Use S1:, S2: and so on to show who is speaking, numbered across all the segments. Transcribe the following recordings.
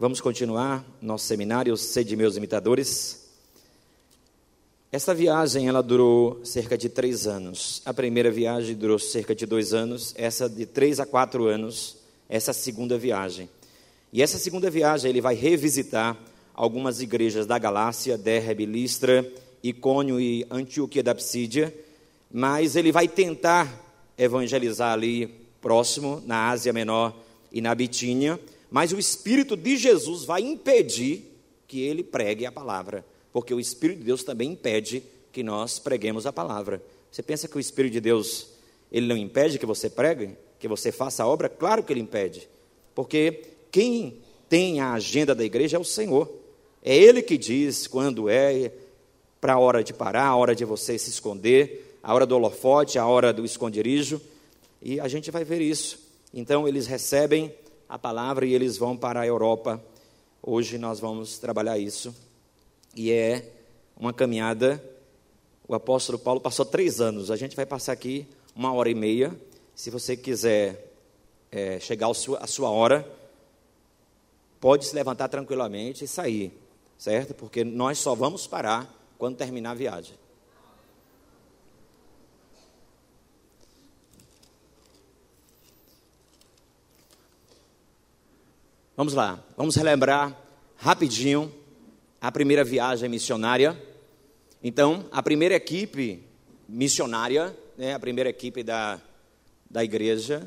S1: Vamos continuar nosso seminário Sede Meus Imitadores. Essa viagem ela durou cerca de três anos. A primeira viagem durou cerca de dois anos. Essa de três a quatro anos. Essa segunda viagem. E essa segunda viagem ele vai revisitar algumas igrejas da Galácia, Derbe, Listra, Icônio e Antioquia da Psídia. Mas ele vai tentar evangelizar ali próximo, na Ásia Menor e na Bitínia mas o Espírito de Jesus vai impedir que ele pregue a palavra, porque o Espírito de Deus também impede que nós preguemos a palavra. Você pensa que o Espírito de Deus ele não impede que você pregue, que você faça a obra? Claro que ele impede, porque quem tem a agenda da igreja é o Senhor. É Ele que diz quando é para a hora de parar, a hora de você se esconder, a hora do holofote, a hora do esconderijo, e a gente vai ver isso. Então, eles recebem a palavra e eles vão para a Europa. Hoje nós vamos trabalhar isso. E é uma caminhada. O apóstolo Paulo passou três anos. A gente vai passar aqui uma hora e meia. Se você quiser é, chegar à sua, sua hora, pode se levantar tranquilamente e sair, certo? Porque nós só vamos parar quando terminar a viagem. Vamos lá, vamos relembrar rapidinho a primeira viagem missionária. Então, a primeira equipe missionária, né, a primeira equipe da, da igreja,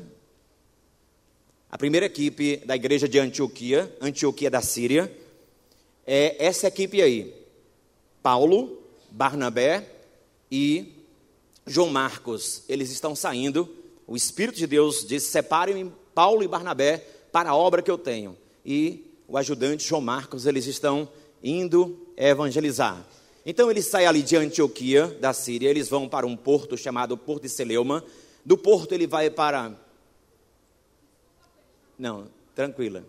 S1: a primeira equipe da igreja de Antioquia, Antioquia da Síria, é essa equipe aí: Paulo, Barnabé e João Marcos. Eles estão saindo. O Espírito de Deus diz: separem Paulo e Barnabé para a obra que eu tenho e o ajudante João Marcos, eles estão indo evangelizar. Então eles saem ali de Antioquia, da Síria, eles vão para um porto chamado Porto de Seleuma. Do porto ele vai para. Não, tranquila.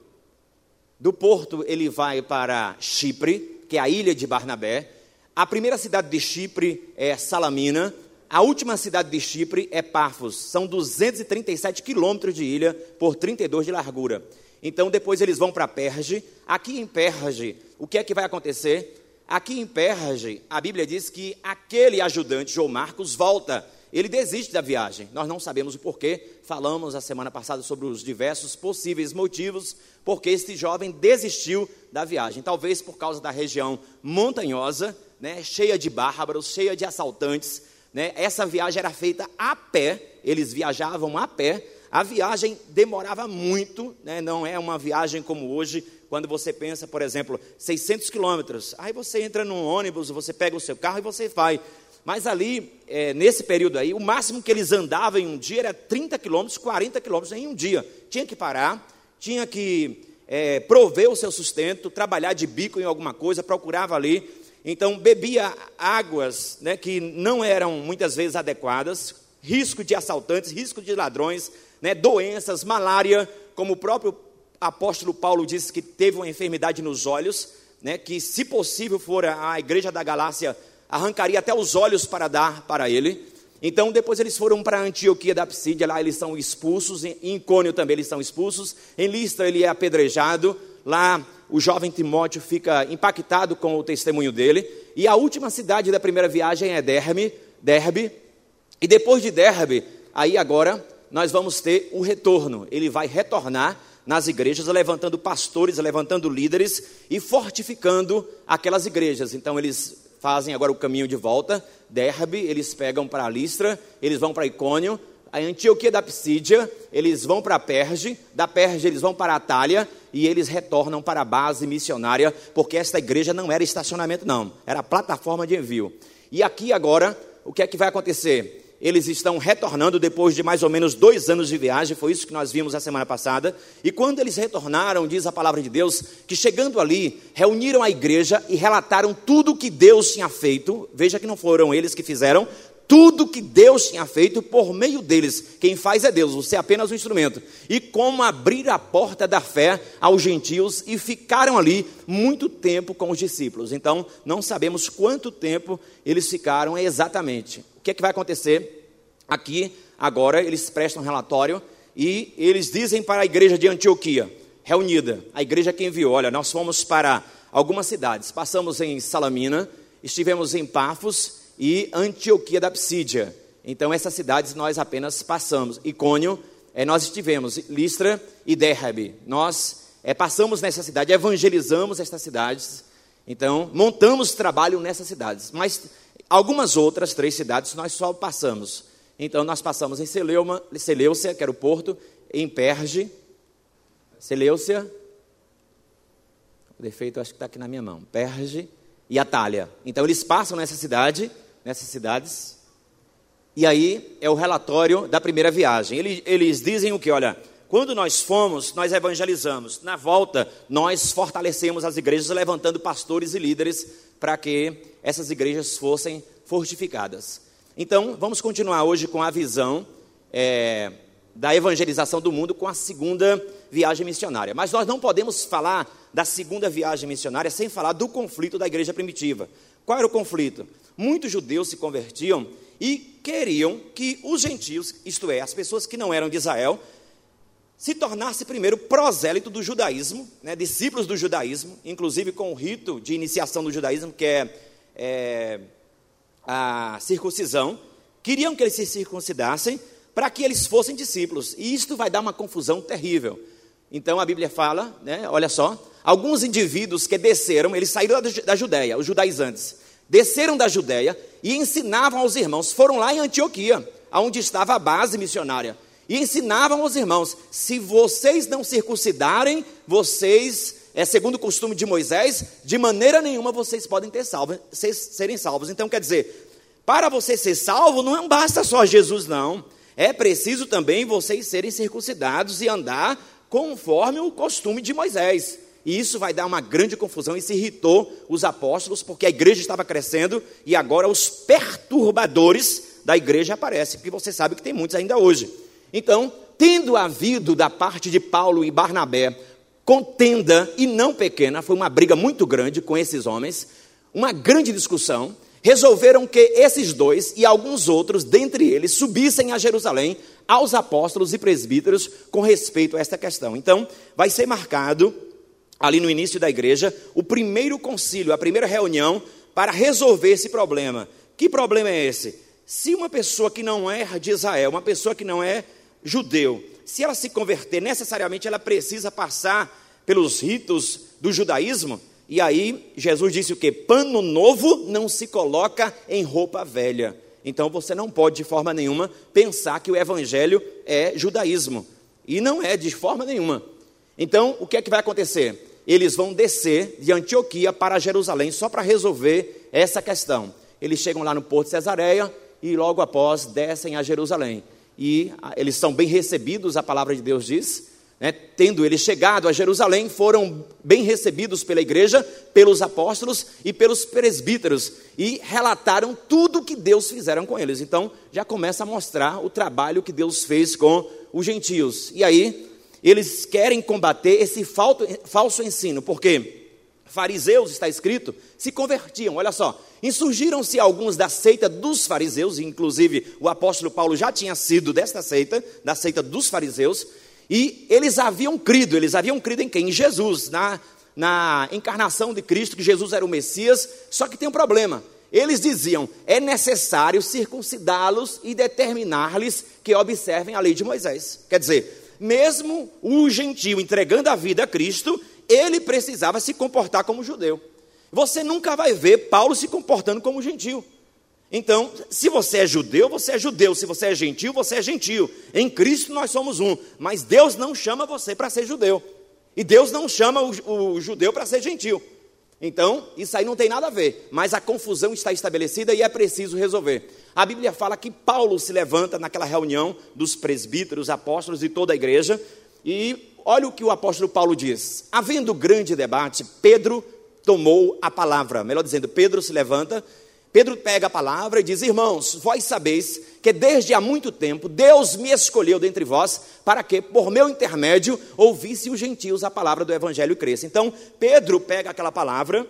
S1: Do porto ele vai para Chipre, que é a ilha de Barnabé. A primeira cidade de Chipre é Salamina. A última cidade de Chipre é Pafos. São 237 quilômetros de ilha por 32 de largura. Então depois eles vão para Perge. Aqui em Perge, o que é que vai acontecer? Aqui em Perge, a Bíblia diz que aquele ajudante, João Marcos, volta. Ele desiste da viagem. Nós não sabemos o porquê. Falamos a semana passada sobre os diversos possíveis motivos porque este jovem desistiu da viagem. Talvez por causa da região montanhosa, né, cheia de bárbaros, cheia de assaltantes. Né? Essa viagem era feita a pé. Eles viajavam a pé a viagem demorava muito, né? não é uma viagem como hoje, quando você pensa, por exemplo, 600 quilômetros. Aí você entra num ônibus, você pega o seu carro e você vai. Mas ali, é, nesse período aí, o máximo que eles andavam em um dia era 30 quilômetros, 40 quilômetros em um dia. Tinha que parar, tinha que é, prover o seu sustento, trabalhar de bico em alguma coisa, procurava ali. Então, bebia águas né, que não eram muitas vezes adequadas, risco de assaltantes, risco de ladrões, né, doenças, malária, como o próprio apóstolo Paulo disse que teve uma enfermidade nos olhos, né, que se possível for a igreja da Galácia, arrancaria até os olhos para dar para ele. Então, depois eles foram para Antioquia da Psídia, lá eles são expulsos, em Icônio também eles são expulsos, em Listra ele é apedrejado, lá o jovem Timóteo fica impactado com o testemunho dele, e a última cidade da primeira viagem é Derbe, Derbe, e depois de Derbe, aí agora nós vamos ter o retorno. Ele vai retornar nas igrejas, levantando pastores, levantando líderes e fortificando aquelas igrejas. Então eles fazem agora o caminho de volta, Derbe, eles pegam para Listra, eles vão para Icônio, a Antioquia da Psídia, eles vão para Perge, da Perge eles vão para Atália e eles retornam para a base missionária, porque esta igreja não era estacionamento não, era plataforma de envio. E aqui agora, o que é que vai acontecer? Eles estão retornando depois de mais ou menos dois anos de viagem, foi isso que nós vimos a semana passada. E quando eles retornaram, diz a palavra de Deus, que chegando ali, reuniram a igreja e relataram tudo o que Deus tinha feito. Veja que não foram eles que fizeram, tudo que Deus tinha feito por meio deles. Quem faz é Deus, você é apenas um instrumento. E como abrir a porta da fé aos gentios e ficaram ali muito tempo com os discípulos. Então, não sabemos quanto tempo eles ficaram exatamente que, é que vai acontecer? Aqui, agora, eles prestam relatório e eles dizem para a igreja de Antioquia: reunida. A igreja que enviou, olha, nós fomos para algumas cidades. Passamos em Salamina, estivemos em Pafos e Antioquia da Psídia. Então, essas cidades nós apenas passamos. Icônio, é, nós estivemos, Listra e Derbe. Nós é, passamos nessa cidade, evangelizamos estas cidades. Então, montamos trabalho nessas cidades. Mas algumas outras três cidades nós só passamos. Então, nós passamos em Celeuma, Seleucia, que era o porto, em Perge, Seleucia, o defeito acho que está aqui na minha mão, Perge e Atalha. Então, eles passam nessa cidade, nessas cidades, e aí é o relatório da primeira viagem. Eles, eles dizem o que? Olha, quando nós fomos, nós evangelizamos. Na volta, nós fortalecemos as igrejas, levantando pastores e líderes para que essas igrejas fossem fortificadas. Então, vamos continuar hoje com a visão é, da evangelização do mundo com a segunda viagem missionária. Mas nós não podemos falar da segunda viagem missionária sem falar do conflito da igreja primitiva. Qual era o conflito? Muitos judeus se convertiam e queriam que os gentios, isto é, as pessoas que não eram de Israel, se tornassem primeiro prosélito do judaísmo, né, discípulos do judaísmo, inclusive com o rito de iniciação do judaísmo, que é, é a circuncisão. Queriam que eles se circuncidassem para que eles fossem discípulos. E isto vai dar uma confusão terrível. Então a Bíblia fala, né, olha só, alguns indivíduos que desceram, eles saíram da Judéia, os judaizantes, desceram da Judéia e ensinavam aos irmãos, foram lá em Antioquia, onde estava a base missionária, e ensinavam aos irmãos: se vocês não circuncidarem, vocês, é segundo o costume de Moisés, de maneira nenhuma vocês podem ter salvo, serem salvos. Então quer dizer, para você ser salvo, não basta só Jesus, não. É preciso também vocês serem circuncidados e andar conforme o costume de Moisés. E isso vai dar uma grande confusão. Isso irritou os apóstolos, porque a igreja estava crescendo e agora os perturbadores da igreja aparecem, porque você sabe que tem muitos ainda hoje. Então, tendo havido da parte de Paulo e Barnabé contenda e não pequena, foi uma briga muito grande com esses homens, uma grande discussão, resolveram que esses dois e alguns outros, dentre eles, subissem a Jerusalém aos apóstolos e presbíteros com respeito a esta questão. Então, vai ser marcado ali no início da igreja, o primeiro concílio, a primeira reunião para resolver esse problema. Que problema é esse? Se uma pessoa que não é de Israel, uma pessoa que não é judeu, se ela se converter, necessariamente ela precisa passar pelos ritos do judaísmo. E aí Jesus disse o que? Pano novo não se coloca em roupa velha. Então você não pode de forma nenhuma pensar que o evangelho é judaísmo. E não é de forma nenhuma. Então, o que é que vai acontecer? Eles vão descer de Antioquia para Jerusalém só para resolver essa questão. Eles chegam lá no Porto de Cesareia e logo após descem a Jerusalém. E eles são bem recebidos, a palavra de Deus diz. Né? Tendo eles chegado a Jerusalém, foram bem recebidos pela igreja, pelos apóstolos e pelos presbíteros, e relataram tudo que Deus fizeram com eles. Então, já começa a mostrar o trabalho que Deus fez com os gentios. E aí, eles querem combater esse falso ensino, porque fariseus, está escrito, se convertiam. Olha só, insurgiram-se alguns da seita dos fariseus, inclusive o apóstolo Paulo já tinha sido desta seita, da seita dos fariseus, e eles haviam crido, eles haviam crido em quem? Em Jesus, na, na encarnação de Cristo, que Jesus era o Messias, só que tem um problema. Eles diziam: é necessário circuncidá-los e determinar-lhes que observem a lei de Moisés. Quer dizer, mesmo o gentio entregando a vida a Cristo, ele precisava se comportar como judeu. Você nunca vai ver Paulo se comportando como gentio. Então, se você é judeu, você é judeu. Se você é gentil, você é gentil. Em Cristo nós somos um. Mas Deus não chama você para ser judeu. E Deus não chama o, o judeu para ser gentil. Então, isso aí não tem nada a ver, mas a confusão está estabelecida e é preciso resolver. A Bíblia fala que Paulo se levanta naquela reunião dos presbíteros, apóstolos e toda a igreja, e olha o que o apóstolo Paulo diz: havendo grande debate, Pedro tomou a palavra, melhor dizendo, Pedro se levanta Pedro pega a palavra e diz: Irmãos, vós sabeis que desde há muito tempo Deus me escolheu dentre vós para que, por meu intermédio, ouvisse os gentios a palavra do evangelho e cresça. Então, Pedro pega aquela palavra,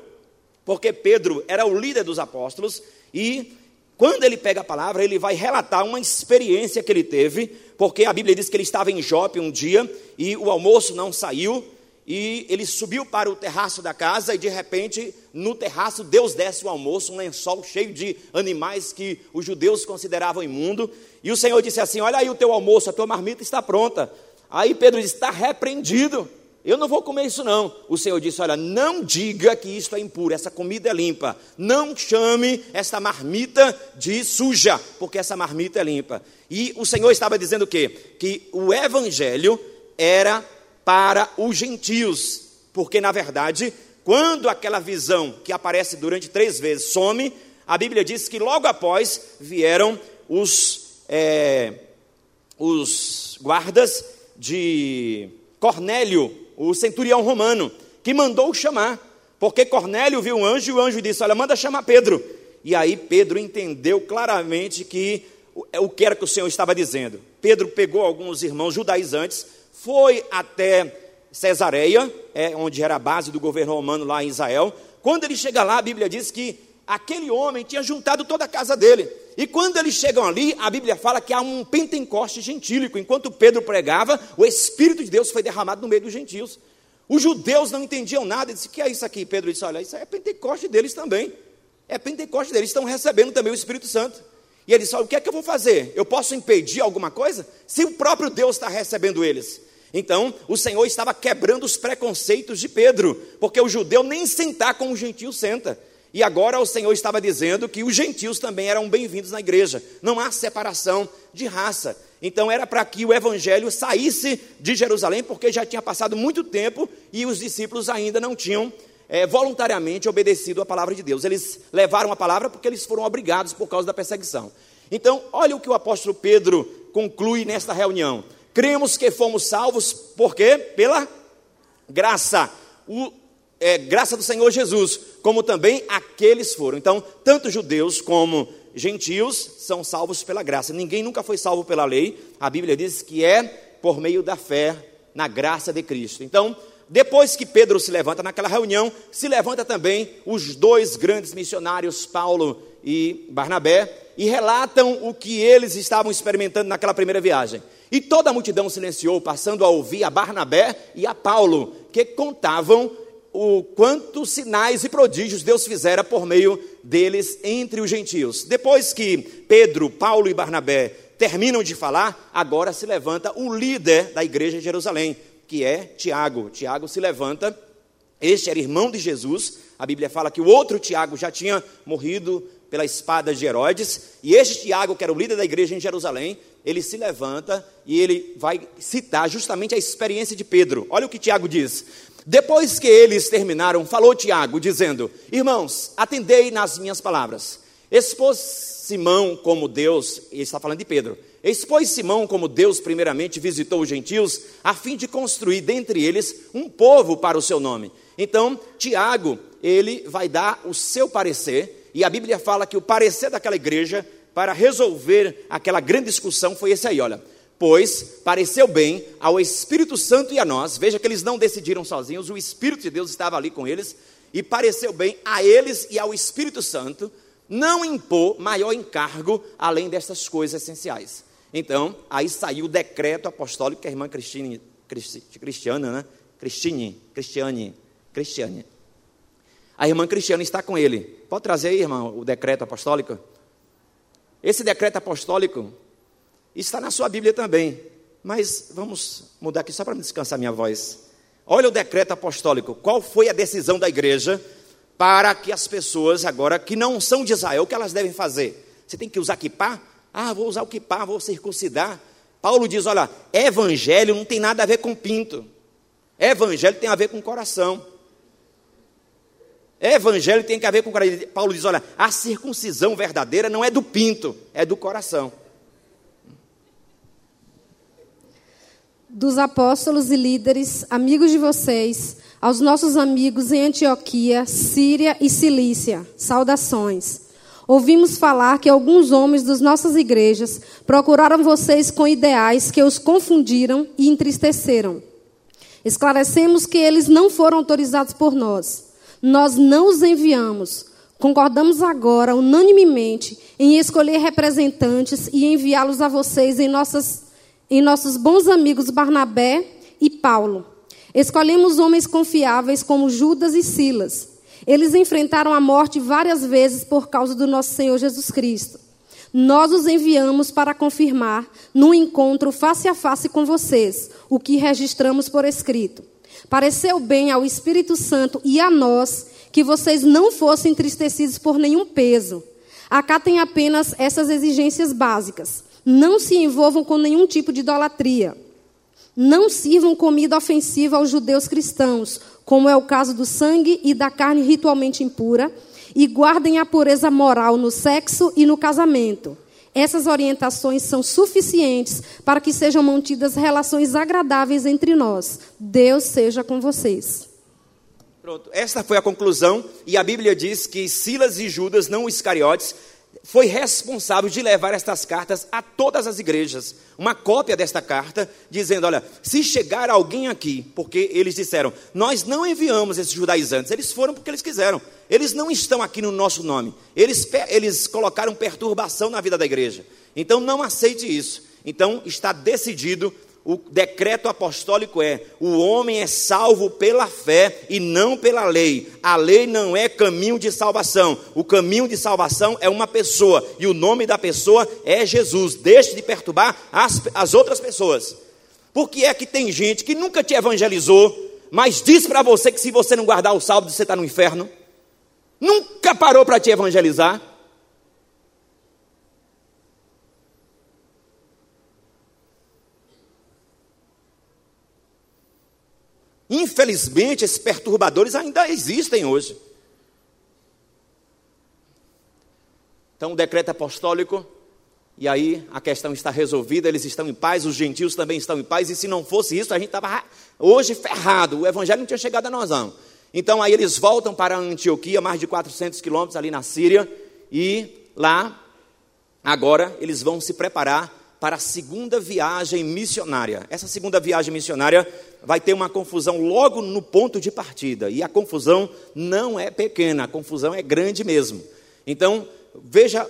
S1: porque Pedro era o líder dos apóstolos, e quando ele pega a palavra, ele vai relatar uma experiência que ele teve, porque a Bíblia diz que ele estava em Jope um dia e o almoço não saiu, e ele subiu para o terraço da casa e de repente, no terraço, Deus desce o almoço, um lençol cheio de animais que os judeus consideravam imundo. E o Senhor disse assim: Olha aí o teu almoço, a tua marmita está pronta. Aí Pedro disse: Está repreendido. Eu não vou comer isso não. O Senhor disse: Olha, não diga que isto é impuro, essa comida é limpa. Não chame esta marmita de suja, porque essa marmita é limpa. E o Senhor estava dizendo o quê? Que o evangelho era para os gentios, porque na verdade, quando aquela visão que aparece durante três vezes some, a Bíblia diz que logo após vieram os, é, os guardas de Cornélio, o centurião romano, que mandou chamar, porque Cornélio viu um anjo e o anjo disse: Olha, manda chamar Pedro. E aí Pedro entendeu claramente que o que era que o Senhor estava dizendo. Pedro pegou alguns irmãos judaizantes, foi até Cesareia, é, onde era a base do governo romano lá em Israel. Quando ele chega lá, a Bíblia diz que aquele homem tinha juntado toda a casa dele. E quando eles chegam ali, a Bíblia fala que há um pentecoste gentílico. Enquanto Pedro pregava, o Espírito de Deus foi derramado no meio dos gentios. Os judeus não entendiam nada. Disse: que é isso aqui? Pedro disse: Olha, isso é Pentecoste deles também. É Pentecoste deles, estão recebendo também o Espírito Santo. E ele disse: O que é que eu vou fazer? Eu posso impedir alguma coisa? Se o próprio Deus está recebendo eles. Então, o Senhor estava quebrando os preconceitos de Pedro, porque o judeu nem sentar com o gentio senta. E agora o Senhor estava dizendo que os gentios também eram bem-vindos na igreja. Não há separação de raça. Então era para que o evangelho saísse de Jerusalém, porque já tinha passado muito tempo e os discípulos ainda não tinham é, voluntariamente obedecido a palavra de Deus. Eles levaram a palavra porque eles foram obrigados por causa da perseguição. Então, olha o que o apóstolo Pedro conclui nesta reunião. Cremos que fomos salvos, por quê? Pela graça. O, é, graça do Senhor Jesus, como também aqueles foram. Então, tanto judeus como gentios são salvos pela graça. Ninguém nunca foi salvo pela lei. A Bíblia diz que é por meio da fé na graça de Cristo. Então, depois que Pedro se levanta naquela reunião, se levanta também os dois grandes missionários, Paulo e Barnabé, e relatam o que eles estavam experimentando naquela primeira viagem. E toda a multidão silenciou, passando a ouvir a Barnabé e a Paulo, que contavam o quantos sinais e prodígios Deus fizera por meio deles entre os gentios. Depois que Pedro, Paulo e Barnabé terminam de falar, agora se levanta o líder da igreja de Jerusalém, que é Tiago. Tiago se levanta, este era irmão de Jesus. A Bíblia fala que o outro Tiago já tinha morrido pela espada de Herodes, e este Tiago, que era o líder da igreja em Jerusalém, ele se levanta e ele vai citar justamente a experiência de Pedro. Olha o que Tiago diz. Depois que eles terminaram, falou Tiago, dizendo: Irmãos, atendei nas minhas palavras. Expôs Simão como Deus, ele está falando de Pedro, expôs Simão como Deus primeiramente visitou os gentios, a fim de construir dentre eles um povo para o seu nome. Então, Tiago, ele vai dar o seu parecer, e a Bíblia fala que o parecer daquela igreja para resolver aquela grande discussão foi esse aí, olha. Pois pareceu bem ao Espírito Santo e a nós, veja que eles não decidiram sozinhos, o Espírito de Deus estava ali com eles, e pareceu bem a eles e ao Espírito Santo não impor maior encargo além dessas coisas essenciais. Então, aí saiu o decreto apostólico que a irmã Cristine, Cristiana, né? Cristine, Cristiane, Cristiane. A irmã Cristiana está com ele. Pode trazer aí, irmã, o decreto apostólico? Esse decreto apostólico está na sua Bíblia também. Mas vamos mudar aqui só para descansar minha voz. Olha o decreto apostólico. Qual foi a decisão da igreja para que as pessoas agora que não são de Israel, o que elas devem fazer? Você tem que usar kippah? Ah, vou usar o kippah, vou circuncidar. Paulo diz, olha, evangelho não tem nada a ver com pinto. Evangelho tem a ver com coração. Evangelho tem que ver com coração. Paulo diz: olha, a circuncisão verdadeira não é do pinto, é do coração.
S2: Dos apóstolos e líderes, amigos de vocês, aos nossos amigos em Antioquia, Síria e Cilícia, saudações. Ouvimos falar que alguns homens das nossas igrejas procuraram vocês com ideais que os confundiram e entristeceram. Esclarecemos que eles não foram autorizados por nós nós não os enviamos. Concordamos agora, unanimemente, em escolher representantes e enviá-los a vocês em, nossas, em nossos bons amigos Barnabé e Paulo. Escolhemos homens confiáveis como Judas e Silas. Eles enfrentaram a morte várias vezes por causa do nosso Senhor Jesus Cristo. Nós os enviamos para confirmar, num encontro face a face com vocês, o que registramos por escrito. Pareceu bem ao Espírito Santo e a nós que vocês não fossem entristecidos por nenhum peso. Acatem apenas essas exigências básicas. Não se envolvam com nenhum tipo de idolatria. Não sirvam comida ofensiva aos judeus cristãos, como é o caso do sangue e da carne ritualmente impura, e guardem a pureza moral no sexo e no casamento. Essas orientações são suficientes para que sejam mantidas relações agradáveis entre nós. Deus seja com vocês.
S1: Pronto, esta foi a conclusão, e a Bíblia diz que Silas e Judas, não Iscariotes, foi responsável de levar estas cartas a todas as igrejas. Uma cópia desta carta, dizendo: olha, se chegar alguém aqui, porque eles disseram, nós não enviamos esses judaizantes, eles foram porque eles quiseram, eles não estão aqui no nosso nome, eles, eles colocaram perturbação na vida da igreja. Então não aceite isso. Então está decidido o decreto apostólico é: o homem é salvo pela fé e não pela lei. A lei não é caminho de salvação. O caminho de salvação é uma pessoa e o nome da pessoa é Jesus. Deixe de perturbar as, as outras pessoas. Por que é que tem gente que nunca te evangelizou, mas diz para você que se você não guardar o salvo, você está no inferno? Nunca parou para te evangelizar? Infelizmente, esses perturbadores ainda existem hoje. Então, o decreto apostólico, e aí a questão está resolvida, eles estão em paz, os gentios também estão em paz, e se não fosse isso, a gente estava hoje ferrado, o evangelho não tinha chegado a nós, não. Então, aí eles voltam para Antioquia, mais de 400 quilômetros ali na Síria, e lá, agora, eles vão se preparar para a segunda viagem missionária. Essa segunda viagem missionária vai ter uma confusão logo no ponto de partida. E a confusão não é pequena, a confusão é grande mesmo. Então, veja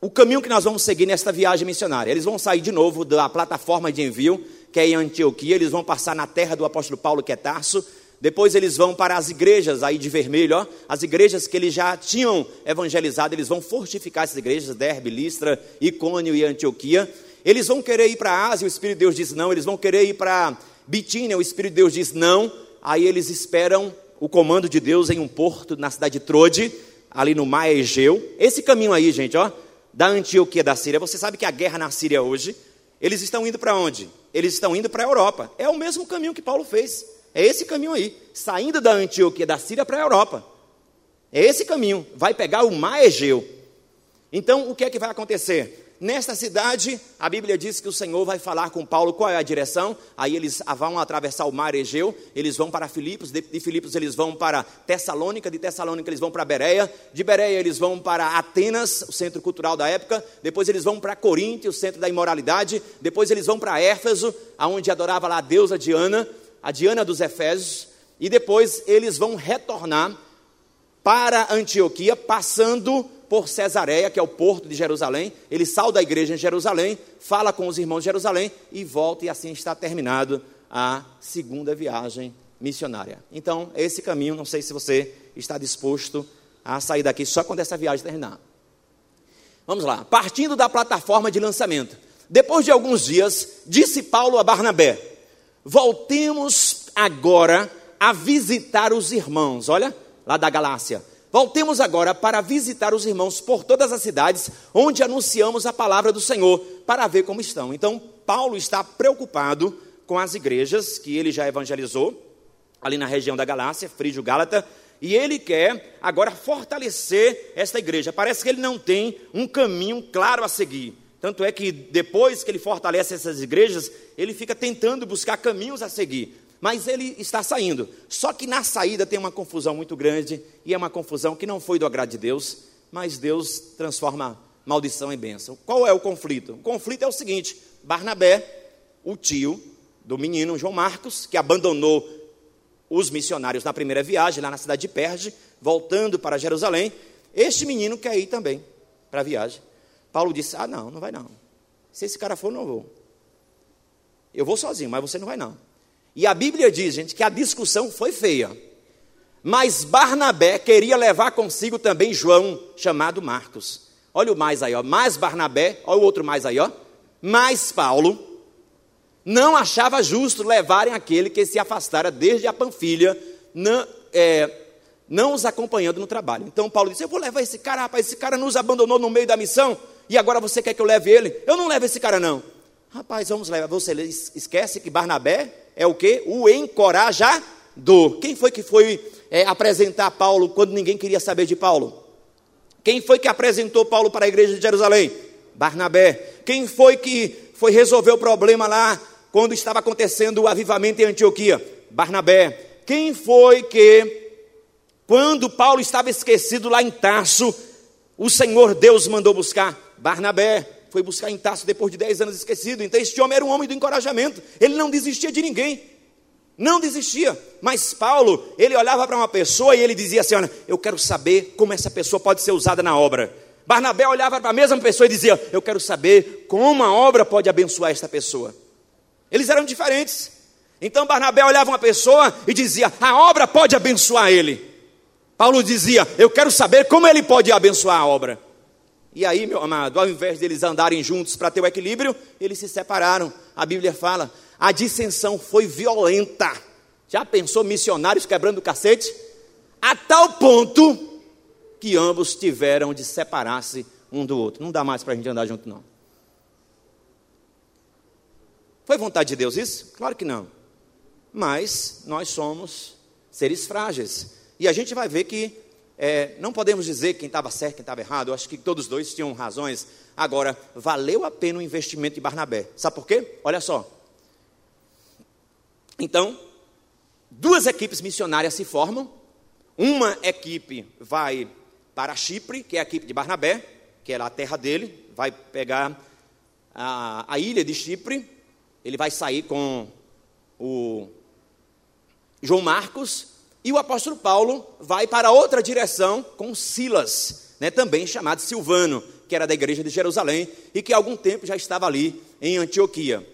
S1: o caminho que nós vamos seguir nesta viagem missionária. Eles vão sair de novo da plataforma de envio, que é em Antioquia, eles vão passar na terra do apóstolo Paulo, que é Tarso. Depois eles vão para as igrejas aí de vermelho, ó, as igrejas que eles já tinham evangelizado, eles vão fortificar essas igrejas, Derbe, Listra, Icônio e Antioquia. Eles vão querer ir para a Ásia, o Espírito de Deus diz não. Eles vão querer ir para Bitínia, o Espírito de Deus diz não. Aí eles esperam o comando de Deus em um porto na cidade de Trode, ali no mar Egeu. Esse caminho aí, gente, ó, da Antioquia da Síria. Você sabe que a guerra na Síria hoje, eles estão indo para onde? Eles estão indo para a Europa. É o mesmo caminho que Paulo fez. É esse caminho aí, saindo da Antioquia da Síria para a Europa. É esse caminho, vai pegar o mar Egeu. Então, o que é que vai acontecer? Nesta cidade, a Bíblia diz que o Senhor vai falar com Paulo qual é a direção. Aí eles vão atravessar o mar Egeu, eles vão para Filipos, de, Filipos eles vão para Tessalônica, de Tessalônica eles vão para Bereia, de Bereia eles vão para Atenas, o centro cultural da época, depois eles vão para Corinto, o centro da imoralidade, depois eles vão para Éfeso, aonde adorava lá a deusa Diana, a Diana dos Efésios, e depois eles vão retornar para Antioquia, passando por Cesareia, que é o porto de Jerusalém. Ele sai da igreja em Jerusalém, fala com os irmãos de Jerusalém e volta, e assim está terminado a segunda viagem missionária. Então, esse caminho, não sei se você está disposto a sair daqui só quando essa viagem terminar. Vamos lá, partindo da plataforma de lançamento. Depois de alguns dias, disse Paulo a Barnabé: Voltemos agora a visitar os irmãos, olha, lá da Galácia Voltemos agora para visitar os irmãos por todas as cidades onde anunciamos a palavra do Senhor, para ver como estão. Então, Paulo está preocupado com as igrejas que ele já evangelizou, ali na região da Galácia, Frígio Gálata, e ele quer agora fortalecer esta igreja. Parece que ele não tem um caminho claro a seguir. Tanto é que depois que ele fortalece essas igrejas, ele fica tentando buscar caminhos a seguir mas ele está saindo. Só que na saída tem uma confusão muito grande, e é uma confusão que não foi do agrado de Deus, mas Deus transforma maldição em bênção. Qual é o conflito? O conflito é o seguinte: Barnabé, o tio do menino João Marcos, que abandonou os missionários na primeira viagem, lá na cidade de Perge, voltando para Jerusalém, este menino quer ir também para a viagem. Paulo disse: Ah, não, não vai não. Se esse cara for, não vou. Eu vou sozinho, mas você não vai não. E a Bíblia diz, gente, que a discussão foi feia. Mas Barnabé queria levar consigo também João, chamado Marcos. Olha o mais aí, ó. Mais Barnabé, olha o outro mais aí, ó. Mais Paulo. Não achava justo levarem aquele que se afastara desde a Panfilha, não, é, não os acompanhando no trabalho. Então Paulo disse: Eu vou levar esse cara, rapaz, esse cara nos abandonou no meio da missão, e agora você quer que eu leve ele? Eu não levo esse cara, não. Rapaz, vamos levar. Você esquece que Barnabé é o que? O encorajador. Quem foi que foi é, apresentar Paulo quando ninguém queria saber de Paulo? Quem foi que apresentou Paulo para a igreja de Jerusalém? Barnabé. Quem foi que foi resolver o problema lá quando estava acontecendo o avivamento em Antioquia? Barnabé. Quem foi que, quando Paulo estava esquecido lá em Tarso, o Senhor Deus mandou buscar? Barnabé foi buscar em Tarso depois de dez anos esquecido. Então, este homem era um homem do encorajamento. Ele não desistia de ninguém. Não desistia. Mas Paulo, ele olhava para uma pessoa e ele dizia assim: Olha, eu quero saber como essa pessoa pode ser usada na obra. Barnabé olhava para a mesma pessoa e dizia: Eu quero saber como a obra pode abençoar esta pessoa. Eles eram diferentes. Então Barnabé olhava uma pessoa e dizia: A obra pode abençoar ele. Paulo dizia: Eu quero saber como ele pode abençoar a obra. E aí, meu amado, ao invés deles andarem juntos para ter o equilíbrio, eles se separaram. A Bíblia fala: a dissensão foi violenta. Já pensou missionários quebrando o cacete? A tal ponto que ambos tiveram de separar-se um do outro. Não dá mais para a gente andar junto, não. Foi vontade de Deus isso? Claro que não. Mas nós somos seres frágeis. E a gente vai ver que é, não podemos dizer quem estava certo, quem estava errado. Eu acho que todos dois tinham razões. Agora, valeu a pena o investimento de Barnabé. Sabe por quê? Olha só. Então, duas equipes missionárias se formam. Uma equipe vai para Chipre, que é a equipe de Barnabé, que era a terra dele, vai pegar a, a ilha de Chipre. Ele vai sair com o João Marcos e o apóstolo Paulo vai para outra direção com Silas, né, também chamado Silvano, que era da igreja de Jerusalém e que há algum tempo já estava ali em Antioquia.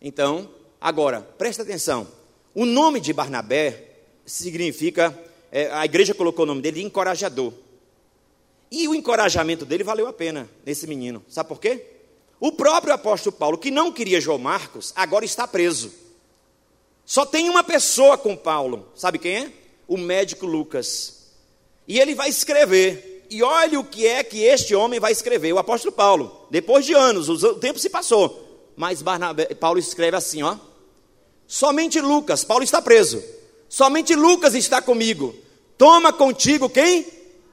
S1: Então, agora, presta atenção: o nome de Barnabé significa, é, a igreja colocou o nome dele de encorajador. E o encorajamento dele valeu a pena nesse menino. Sabe por quê? O próprio apóstolo Paulo, que não queria João Marcos, agora está preso. Só tem uma pessoa com Paulo. Sabe quem é? O médico Lucas. E ele vai escrever. E olha o que é que este homem vai escrever, o apóstolo Paulo. Depois de anos, o tempo se passou. Mas Barnabé, Paulo escreve assim, ó. Somente Lucas, Paulo está preso. Somente Lucas está comigo. Toma contigo quem?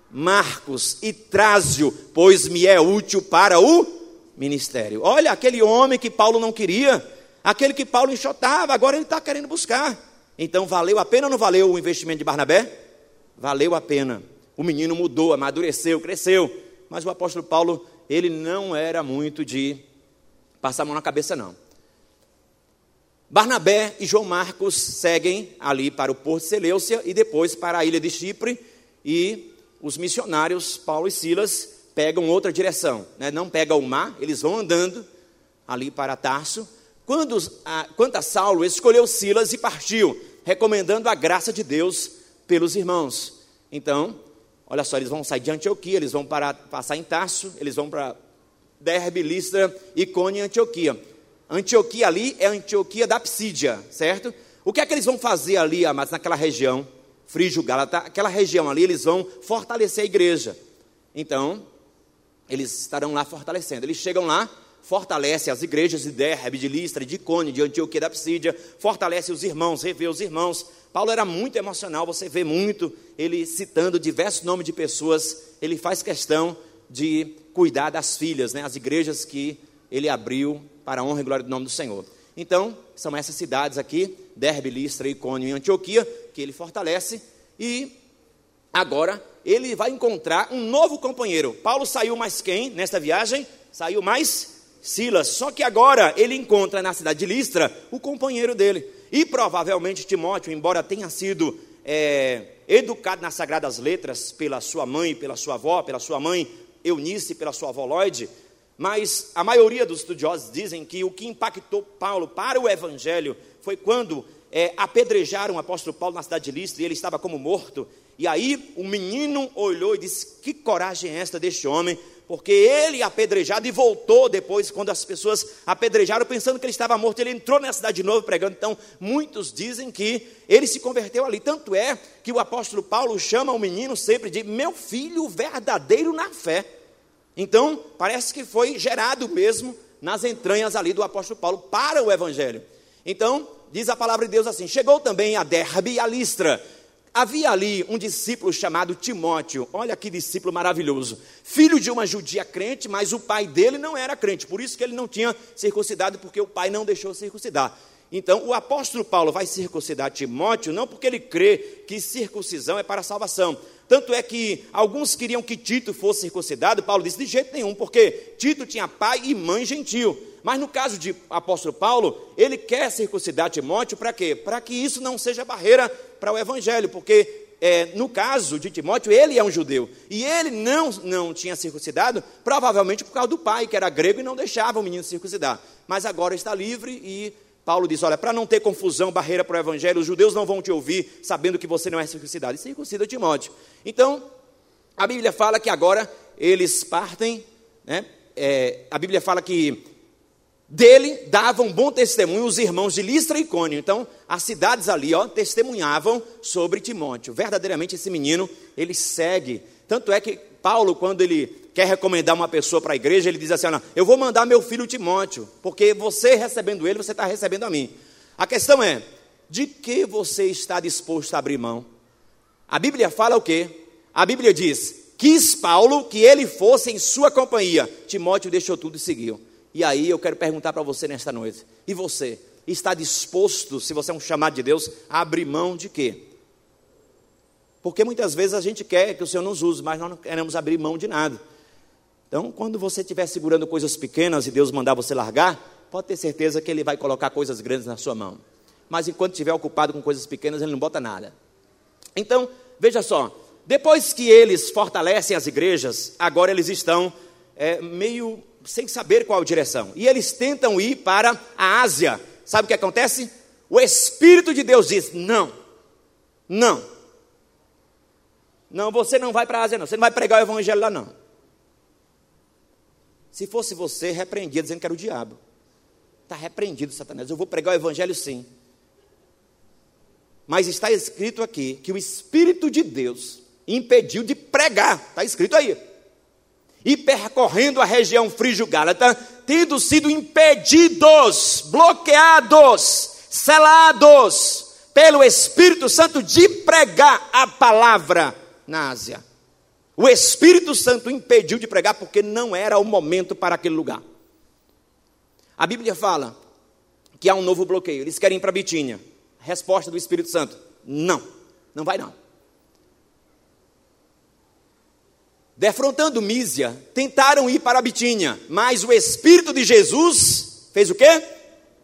S1: Marcos e traze-o, pois me é útil para o ministério. Olha, aquele homem que Paulo não queria, aquele que Paulo enxotava, agora ele está querendo buscar. Então, valeu a pena ou não valeu o investimento de Barnabé? Valeu a pena. O menino mudou, amadureceu, cresceu. Mas o apóstolo Paulo, ele não era muito de passar a mão na cabeça, não. Barnabé e João Marcos seguem ali para o Porto de Seleucia e depois para a ilha de Chipre. E os missionários, Paulo e Silas, pegam outra direção. Né? Não pegam o mar, eles vão andando ali para Tarso. Quando, a, quanto a Saulo, escolheu Silas e partiu recomendando a graça de Deus pelos irmãos. Então, olha só, eles vão sair de Antioquia, eles vão para, passar em Tarso, eles vão para Derbe, Listra, Icônia e Antioquia. Antioquia ali é Antioquia da Psídia, certo? O que é que eles vão fazer ali, amados, naquela região? Frígio, Gálata, aquela região ali, eles vão fortalecer a igreja. Então, eles estarão lá fortalecendo. Eles chegam lá, fortalece as igrejas de Derbe, de Listra, de Icônia, de Antioquia da Psídia, fortalece os irmãos, revê os irmãos. Paulo era muito emocional, você vê muito ele citando diversos nomes de pessoas, ele faz questão de cuidar das filhas, né, as igrejas que ele abriu para a honra e glória do nome do Senhor. Então, são essas cidades aqui, Derbe, Listra, Icônio e Antioquia, que ele fortalece, e agora ele vai encontrar um novo companheiro. Paulo saiu mais quem nesta viagem? Saiu mais Silas. Só que agora ele encontra na cidade de Listra o companheiro dele. E provavelmente Timóteo, embora tenha sido é, educado nas Sagradas Letras pela sua mãe, pela sua avó, pela sua mãe Eunice, pela sua avó Lloyd, mas a maioria dos estudiosos dizem que o que impactou Paulo para o evangelho foi quando é, apedrejaram o apóstolo Paulo na cidade de Listra e ele estava como morto. E aí o menino olhou e disse: Que coragem é esta deste homem? Porque ele apedrejado e voltou depois, quando as pessoas apedrejaram, pensando que ele estava morto, ele entrou na cidade de novo pregando. Então, muitos dizem que ele se converteu ali. Tanto é que o apóstolo Paulo chama o menino sempre de meu filho verdadeiro na fé. Então, parece que foi gerado mesmo nas entranhas ali do apóstolo Paulo para o evangelho. Então, diz a palavra de Deus assim: chegou também a Derbe e a Listra. Havia ali um discípulo chamado Timóteo, olha que discípulo maravilhoso, filho de uma judia crente, mas o pai dele não era crente, por isso que ele não tinha circuncidado, porque o pai não deixou circuncidar. Então, o apóstolo Paulo vai circuncidar Timóteo, não porque ele crê que circuncisão é para salvação. Tanto é que alguns queriam que Tito fosse circuncidado, Paulo disse: de jeito nenhum, porque Tito tinha pai e mãe gentil. Mas no caso de apóstolo Paulo, ele quer circuncidar Timóteo para quê? Para que isso não seja barreira para o evangelho, porque é, no caso de Timóteo, ele é um judeu. E ele não, não tinha circuncidado, provavelmente por causa do pai, que era grego e não deixava o menino circuncidar. Mas agora está livre e Paulo diz: Olha, para não ter confusão, barreira para o evangelho, os judeus não vão te ouvir sabendo que você não é circuncidado. E circuncida Timóteo. Então, a Bíblia fala que agora eles partem, né? É, a Bíblia fala que dele davam bom testemunho os irmãos de Listra e Cônio. Então, as cidades ali, ó, testemunhavam sobre Timóteo. Verdadeiramente esse menino, ele segue. Tanto é que Paulo, quando ele quer recomendar uma pessoa para a igreja, ele diz assim: eu vou mandar meu filho Timóteo, porque você recebendo ele, você está recebendo a mim. A questão é, de que você está disposto a abrir mão? A Bíblia fala o quê? A Bíblia diz: quis Paulo que ele fosse em sua companhia. Timóteo deixou tudo e seguiu. E aí eu quero perguntar para você nesta noite: e você está disposto, se você é um chamado de Deus, a abrir mão de quê? Porque muitas vezes a gente quer que o Senhor nos use, mas nós não queremos abrir mão de nada. Então, quando você estiver segurando coisas pequenas e Deus mandar você largar, pode ter certeza que Ele vai colocar coisas grandes na sua mão. Mas enquanto estiver ocupado com coisas pequenas, Ele não bota nada. Então, veja só, depois que eles fortalecem as igrejas, agora eles estão é, meio sem saber qual direção. E eles tentam ir para a Ásia. Sabe o que acontece? O Espírito de Deus diz: não, não. Não, você não vai para a Ásia, não. Você não vai pregar o Evangelho lá, não. Se fosse você, repreendia, dizendo que era o diabo. Está repreendido, Satanás. Eu vou pregar o Evangelho sim. Mas está escrito aqui que o Espírito de Deus impediu de pregar. Está escrito aí e percorrendo a região frígio-gálata, tendo sido impedidos, bloqueados, selados pelo Espírito Santo de pregar a palavra na Ásia. O Espírito Santo impediu de pregar porque não era o momento para aquele lugar. A Bíblia fala que há um novo bloqueio. Eles querem ir para Bitínia. Resposta do Espírito Santo: não, não vai não. Defrontando Mísia, tentaram ir para a Bitínia, mas o Espírito de Jesus fez o quê?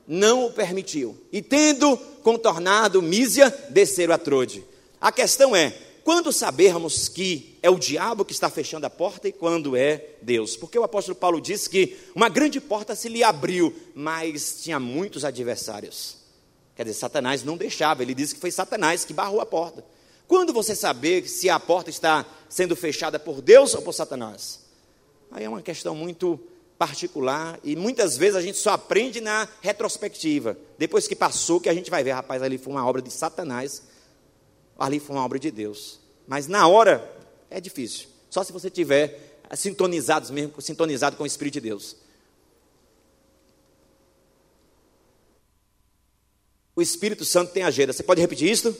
S1: Não o permitiu. E tendo contornado Mísia, desceram a Trode. A questão é, quando sabermos que é o diabo que está fechando a porta e quando é Deus? Porque o apóstolo Paulo disse que uma grande porta se lhe abriu, mas tinha muitos adversários. Quer dizer, Satanás não deixava, ele disse que foi Satanás que barrou a porta. Quando você saber se a porta está sendo fechada por Deus ou por Satanás? Aí é uma questão muito particular e muitas vezes a gente só aprende na retrospectiva. Depois que passou, que a gente vai ver, rapaz, ali foi uma obra de Satanás, ali foi uma obra de Deus. Mas na hora é difícil. Só se você tiver sintonizado mesmo, sintonizado com o Espírito de Deus. O Espírito Santo tem agenda. Você pode repetir isso?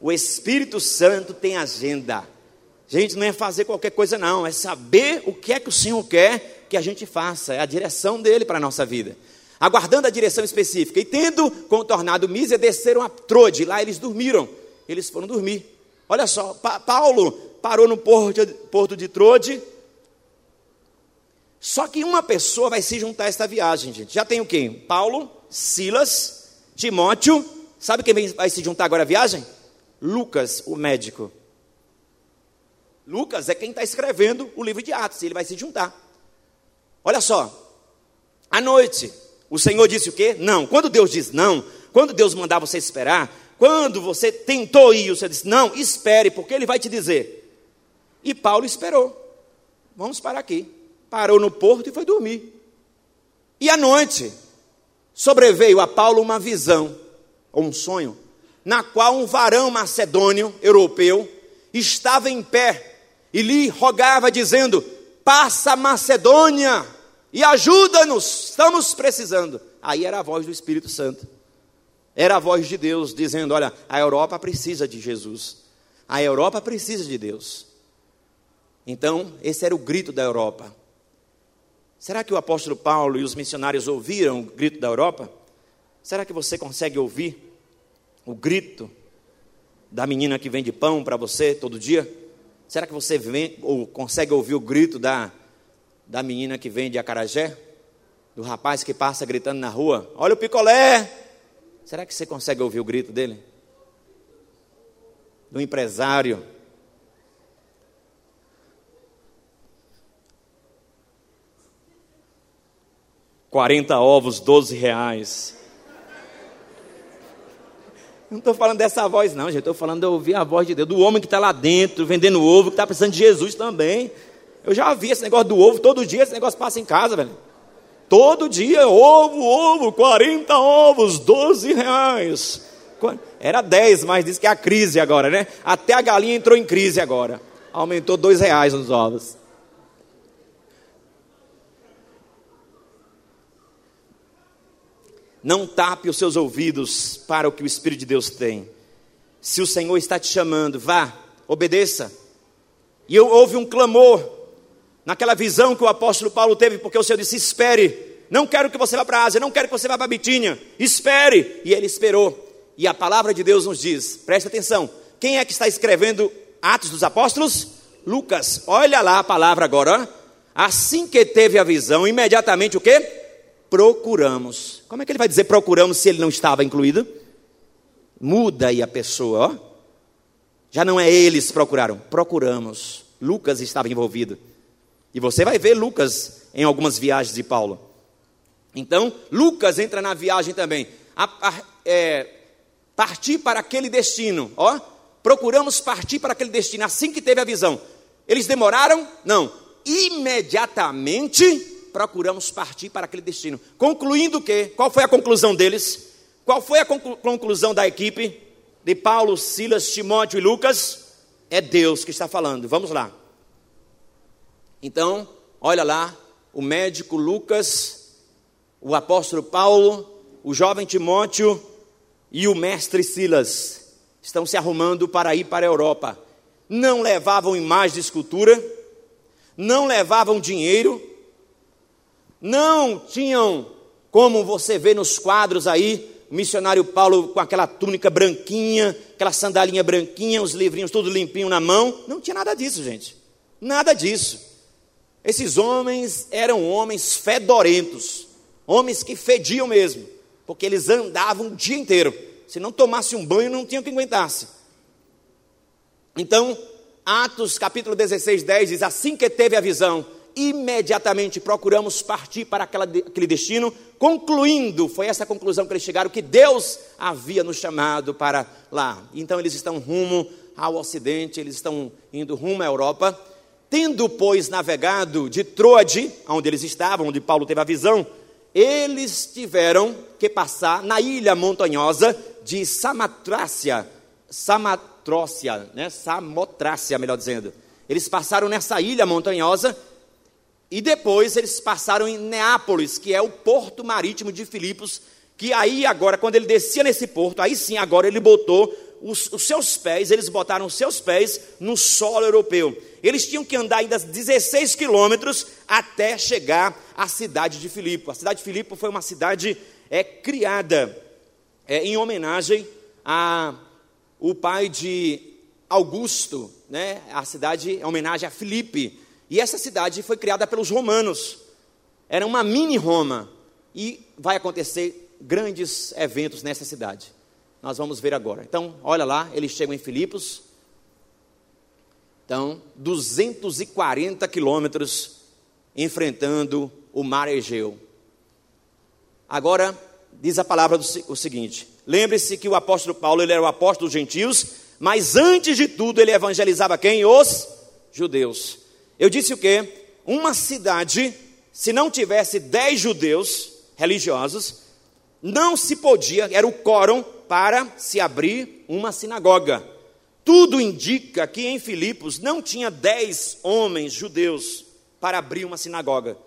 S1: O Espírito Santo tem agenda. Gente, não é fazer qualquer coisa, não, é saber o que é que o Senhor quer que a gente faça, é a direção dele para a nossa vida. Aguardando a direção específica. E tendo contornado Mísia, desceram a Trode, lá eles dormiram. Eles foram dormir. Olha só, pa Paulo parou no porto, de Trode. Só que uma pessoa vai se juntar a esta viagem, gente. Já tem o quê? Paulo, Silas, Timóteo. Sabe quem vai se juntar agora à viagem? Lucas, o médico. Lucas é quem está escrevendo o livro de Atos, ele vai se juntar. Olha só, à noite, o Senhor disse o quê? Não. Quando Deus diz não, quando Deus mandar você esperar, quando você tentou ir, você disse: Não, espere, porque Ele vai te dizer. E Paulo esperou. Vamos parar aqui. Parou no porto e foi dormir. E à noite, sobreveio a Paulo uma visão, ou um sonho, na qual um varão macedônio, europeu, estava em pé e lhe rogava, dizendo: Passa Macedônia e ajuda-nos, estamos precisando. Aí era a voz do Espírito Santo, era a voz de Deus dizendo: Olha, a Europa precisa de Jesus, a Europa precisa de Deus. Então, esse era o grito da Europa. Será que o apóstolo Paulo e os missionários ouviram o grito da Europa? Será que você consegue ouvir o grito da menina que vende pão para você todo dia? Será que você vem, ou consegue ouvir o grito da, da menina que vende acarajé? Do rapaz que passa gritando na rua: Olha o picolé! Será que você consegue ouvir o grito dele? Do empresário 40 ovos, 12 reais. Não estou falando dessa voz, não, gente. Estou falando de ouvir a voz de Deus, do homem que está lá dentro, vendendo ovo, que está precisando de Jesus também. Eu já vi esse negócio do ovo, todo dia esse negócio passa em casa, velho. Todo dia, ovo, ovo, 40 ovos, 12 reais. Era 10, mas diz que é a crise agora, né? Até a galinha entrou em crise agora. Aumentou 2 reais nos ovos. Não tape os seus ouvidos para o que o Espírito de Deus tem. Se o Senhor está te chamando, vá, obedeça. E houve um clamor naquela visão que o apóstolo Paulo teve, porque o Senhor disse: Espere, não quero que você vá para a Ásia, não quero que você vá para a Bitínia, espere. E ele esperou. E a palavra de Deus nos diz: preste atenção, quem é que está escrevendo Atos dos Apóstolos? Lucas, olha lá a palavra agora. Assim que teve a visão, imediatamente o que? Procuramos. Como é que ele vai dizer procuramos se ele não estava incluído? Muda aí a pessoa, ó. Já não é eles procuraram, procuramos. Lucas estava envolvido. E você vai ver Lucas em algumas viagens de Paulo. Então, Lucas entra na viagem também. A, a, é, partir para aquele destino, ó. Procuramos partir para aquele destino assim que teve a visão. Eles demoraram? Não. Imediatamente procuramos partir para aquele destino. Concluindo o quê? Qual foi a conclusão deles? Qual foi a conclu conclusão da equipe de Paulo, Silas, Timóteo e Lucas? É Deus que está falando. Vamos lá. Então, olha lá, o médico Lucas, o apóstolo Paulo, o jovem Timóteo e o mestre Silas estão se arrumando para ir para a Europa. Não levavam imagem de escultura, não levavam dinheiro, não tinham, como você vê nos quadros aí, o missionário Paulo com aquela túnica branquinha, aquela sandalinha branquinha, os livrinhos tudo limpinho na mão. Não tinha nada disso, gente. Nada disso. Esses homens eram homens fedorentos, homens que fediam mesmo, porque eles andavam o dia inteiro. Se não tomasse um banho, não tinham que aguentasse. Então, Atos capítulo 16, 10 diz: Assim que teve a visão, imediatamente procuramos partir para aquela, aquele destino, concluindo, foi essa conclusão que eles chegaram, que Deus havia nos chamado para lá. Então eles estão rumo ao Ocidente, eles estão indo rumo à Europa. Tendo, pois, navegado de Troade, onde eles estavam, onde Paulo teve a visão, eles tiveram que passar na ilha montanhosa de Samatrácia, Samatrócia, né? Samotrácia, melhor dizendo. Eles passaram nessa ilha montanhosa e depois eles passaram em Neápolis, que é o porto marítimo de Filipos, que aí agora, quando ele descia nesse porto, aí sim, agora ele botou os, os, seus pés, eles botaram os seus pés no solo europeu. Eles tinham que andar ainda 16 quilômetros até chegar à cidade de Filipe. A cidade de Filipe foi uma cidade é, criada é, em homenagem a o pai de Augusto, né? A cidade em homenagem a Filipe. E essa cidade foi criada pelos romanos. Era uma mini Roma. E vai acontecer grandes eventos nessa cidade. Nós vamos ver agora. Então, olha lá, eles chegam em Filipos. Então, 240 quilômetros enfrentando o mar Egeu. Agora, diz a palavra do, o seguinte: Lembre-se que o apóstolo Paulo ele era o apóstolo dos gentios, mas antes de tudo ele evangelizava quem? Os judeus. Eu disse o quê? Uma cidade, se não tivesse dez judeus religiosos, não se podia, era o quórum para se abrir uma sinagoga. Tudo indica que em Filipos não tinha dez homens judeus para abrir uma sinagoga.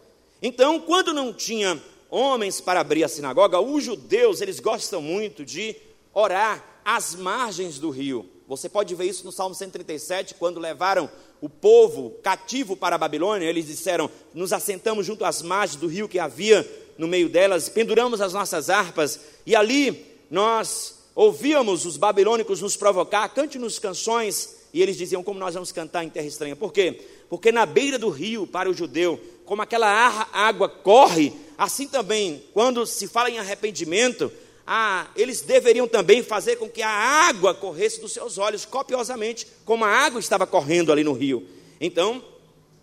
S1: Então, quando não tinha homens para abrir a sinagoga, os judeus, eles gostam muito de orar às margens do rio. Você pode ver isso no Salmo 137, quando levaram o povo cativo para a Babilônia, eles disseram: Nos assentamos junto às margens do rio que havia no meio delas, penduramos as nossas harpas, e ali nós ouvíamos os babilônicos nos provocar, cante-nos canções, e eles diziam: Como nós vamos cantar em terra estranha? Por quê? Porque na beira do rio, para o judeu, como aquela água corre, assim também, quando se fala em arrependimento, ah, eles deveriam também fazer com que a água corresse dos seus olhos copiosamente, como a água estava correndo ali no rio. Então,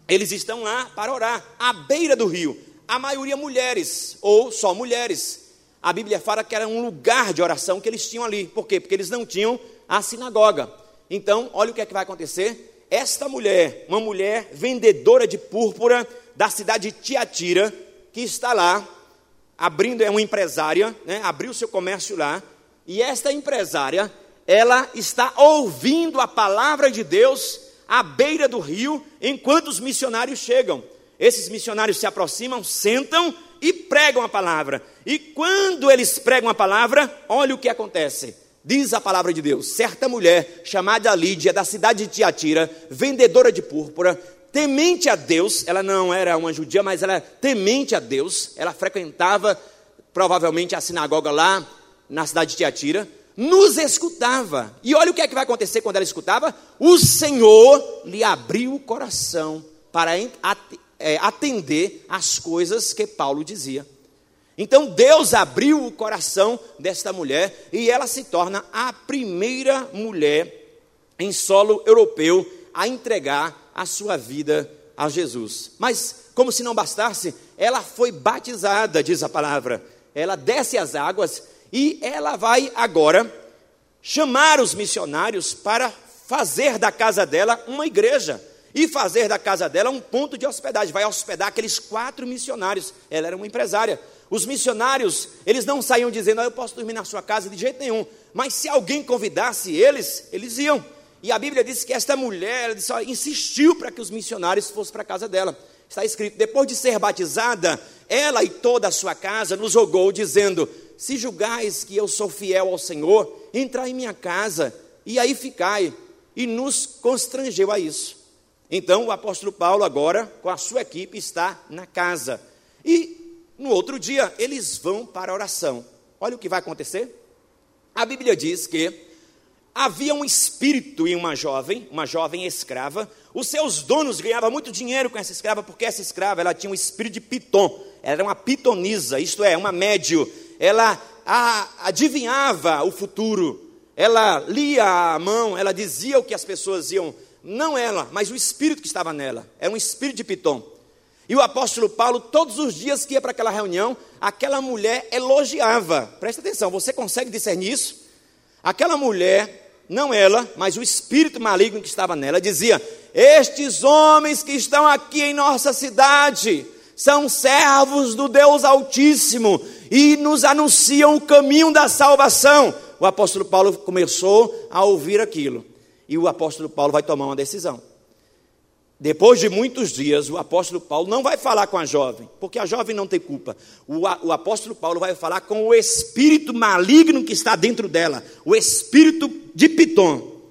S1: eles estão lá para orar, à beira do rio. A maioria mulheres, ou só mulheres. A Bíblia fala que era um lugar de oração que eles tinham ali. Por quê? Porque eles não tinham a sinagoga. Então, olha o que é que vai acontecer. Esta mulher, uma mulher vendedora de púrpura da cidade de Tiatira, que está lá abrindo, é uma empresária, né, abriu seu comércio lá, e esta empresária, ela está ouvindo a palavra de Deus à beira do rio, enquanto os missionários chegam. Esses missionários se aproximam, sentam e pregam a palavra. E quando eles pregam a palavra, olha o que acontece. Diz a palavra de Deus: certa mulher chamada Lídia, da cidade de Tiatira, vendedora de púrpura, temente a Deus, ela não era uma judia, mas ela temente a Deus, ela frequentava provavelmente a sinagoga lá na cidade de Tiatira, nos escutava. E olha o que é que vai acontecer quando ela escutava: o Senhor lhe abriu o coração para é, atender as coisas que Paulo dizia. Então Deus abriu o coração desta mulher e ela se torna a primeira mulher em solo europeu a entregar a sua vida a Jesus. Mas, como se não bastasse, ela foi batizada, diz a palavra. Ela desce as águas e ela vai agora chamar os missionários para fazer da casa dela uma igreja e fazer da casa dela um ponto de hospedagem. Vai hospedar aqueles quatro missionários. Ela era uma empresária. Os missionários, eles não saíam dizendo, ah, eu posso dormir na sua casa de jeito nenhum. Mas se alguém convidasse eles, eles iam. E a Bíblia diz que esta mulher disse, insistiu para que os missionários fossem para a casa dela. Está escrito: depois de ser batizada, ela e toda a sua casa nos rogou, dizendo: Se julgais que eu sou fiel ao Senhor, entrai em minha casa e aí ficai. E nos constrangeu a isso. Então o apóstolo Paulo, agora, com a sua equipe, está na casa. E no outro dia, eles vão para a oração. Olha o que vai acontecer. A Bíblia diz que havia um espírito em uma jovem, uma jovem escrava. Os seus donos ganhavam muito dinheiro com essa escrava, porque essa escrava ela tinha um espírito de piton. Ela era uma pitonisa, isto é, uma médio. Ela a, adivinhava o futuro. Ela lia a mão, ela dizia o que as pessoas iam. Não ela, mas o espírito que estava nela. Era um espírito de piton. E o apóstolo Paulo, todos os dias que ia para aquela reunião, aquela mulher elogiava. Presta atenção, você consegue discernir isso? Aquela mulher não ela, mas o espírito maligno que estava nela, dizia: Estes homens que estão aqui em nossa cidade são servos do Deus Altíssimo e nos anunciam o caminho da salvação. O apóstolo Paulo começou a ouvir aquilo e o apóstolo Paulo vai tomar uma decisão. Depois de muitos dias, o apóstolo Paulo não vai falar com a jovem, porque a jovem não tem culpa. O, o, apóstolo Paulo vai falar com o espírito maligno que está dentro dela, o espírito de Piton.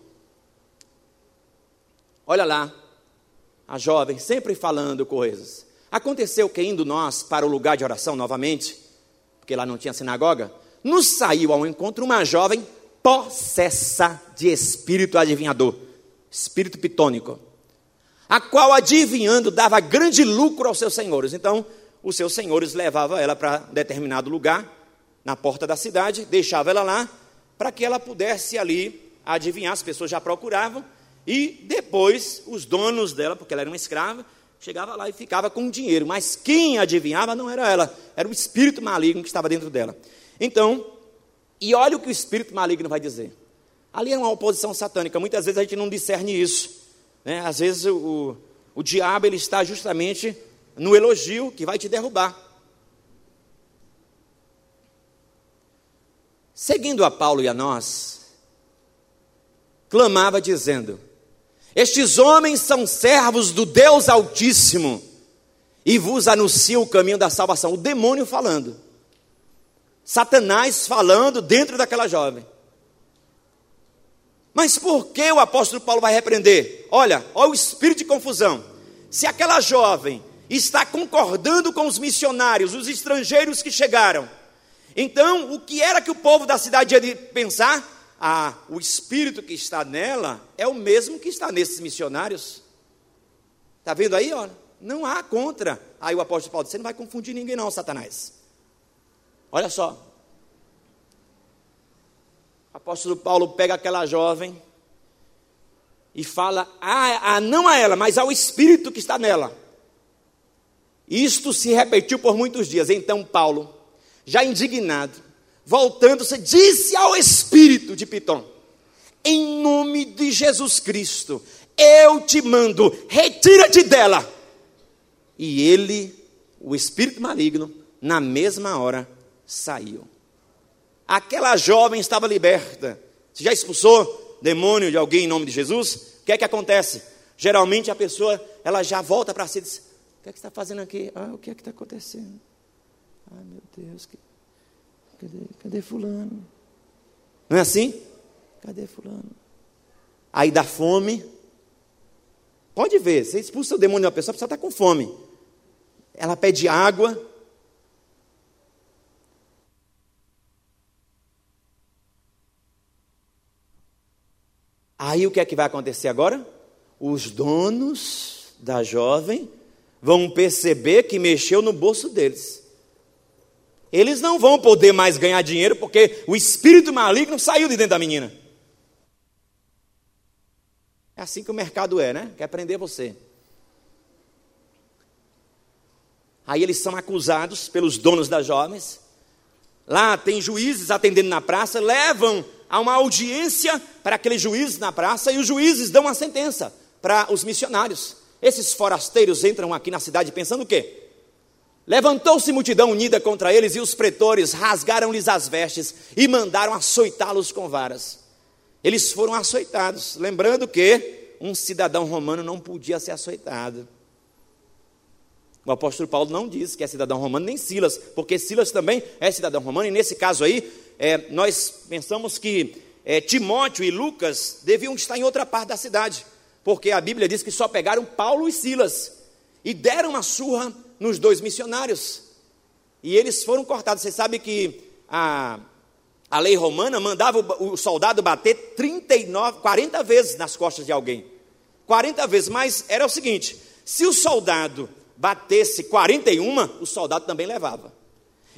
S1: Olha lá, a jovem sempre falando coisas. Aconteceu que indo nós para o lugar de oração novamente, porque lá não tinha sinagoga, nos saiu ao encontro uma jovem possessa de espírito adivinhador, espírito pitônico a qual adivinhando dava grande lucro aos seus senhores. Então, os seus senhores levavam ela para determinado lugar, na porta da cidade, deixava ela lá, para que ela pudesse ali adivinhar, as pessoas já procuravam, e depois os donos dela, porque ela era uma escrava, chegava lá e ficava com dinheiro, mas quem adivinhava não era ela, era o espírito maligno que estava dentro dela. Então, E olha o que o espírito maligno vai dizer. Ali é uma oposição satânica. Muitas vezes a gente não discerne isso. Né? Às vezes o, o, diabo ele está justamente no elogio que vai te derrubar. Seguindo a Paulo e a nós, clamava dizendo: Estes homens são servos do Deus Altíssimo e vos anunciam o caminho da salvação. O demônio falando. Satanás falando dentro daquela jovem. Mas por que o apóstolo Paulo vai repreender? Olha, olha o espírito de confusão. Se aquela jovem está concordando com os missionários, os estrangeiros que chegaram, então o que era que o povo da cidade ia pensar? Ah, o espírito que está nela é o mesmo que está nesses missionários. Está vendo aí, olha? Não há contra. Aí o apóstolo Paulo, você não vai confundir ninguém não, Satanás. Olha só. O apóstolo Paulo pega aquela jovem e fala, a, a, não a ela, mas ao espírito que está nela. Isto se repetiu por muitos dias. Então Paulo, já indignado, voltando-se, disse ao espírito de Pitom: Em nome de Jesus Cristo, eu te mando, retira-te dela. E ele, o espírito maligno, na mesma hora saiu. Aquela jovem estava liberta. Você já expulsou demônio de alguém em nome de Jesus? O que é que acontece? Geralmente a pessoa, ela já volta para si e diz, o que é que está fazendo aqui? Ah, o que é que está acontecendo? Ai, meu Deus, que... cadê, cadê fulano? Não é assim? Cadê fulano? Aí dá fome. Pode ver, você expulsa o demônio de uma pessoa, a pessoa está com fome. Ela pede água, Aí o que é que vai acontecer agora? Os donos da jovem vão perceber que mexeu no bolso deles. Eles não vão poder mais ganhar dinheiro porque o espírito maligno saiu de dentro da menina. É assim que o mercado é, né? Quer prender você. Aí eles são acusados pelos donos das jovens. Lá tem juízes atendendo na praça, levam há uma audiência para aqueles juízes na praça e os juízes dão uma sentença para os missionários. Esses forasteiros entram aqui na cidade pensando o quê? Levantou-se multidão unida contra eles e os pretores rasgaram-lhes as vestes e mandaram açoitá-los com varas. Eles foram açoitados, lembrando que um cidadão romano não podia ser açoitado. O apóstolo Paulo não diz que é cidadão romano, nem Silas, porque Silas também é cidadão romano, e nesse caso aí, é, nós pensamos que é, Timóteo e Lucas deviam estar em outra parte da cidade, porque a Bíblia diz que só pegaram Paulo e Silas e deram uma surra nos dois missionários. E eles foram cortados. Você sabe que a, a lei romana mandava o, o soldado bater 39, 40 vezes nas costas de alguém. 40 vezes, mas era o seguinte: se o soldado batesse 41, o soldado também levava.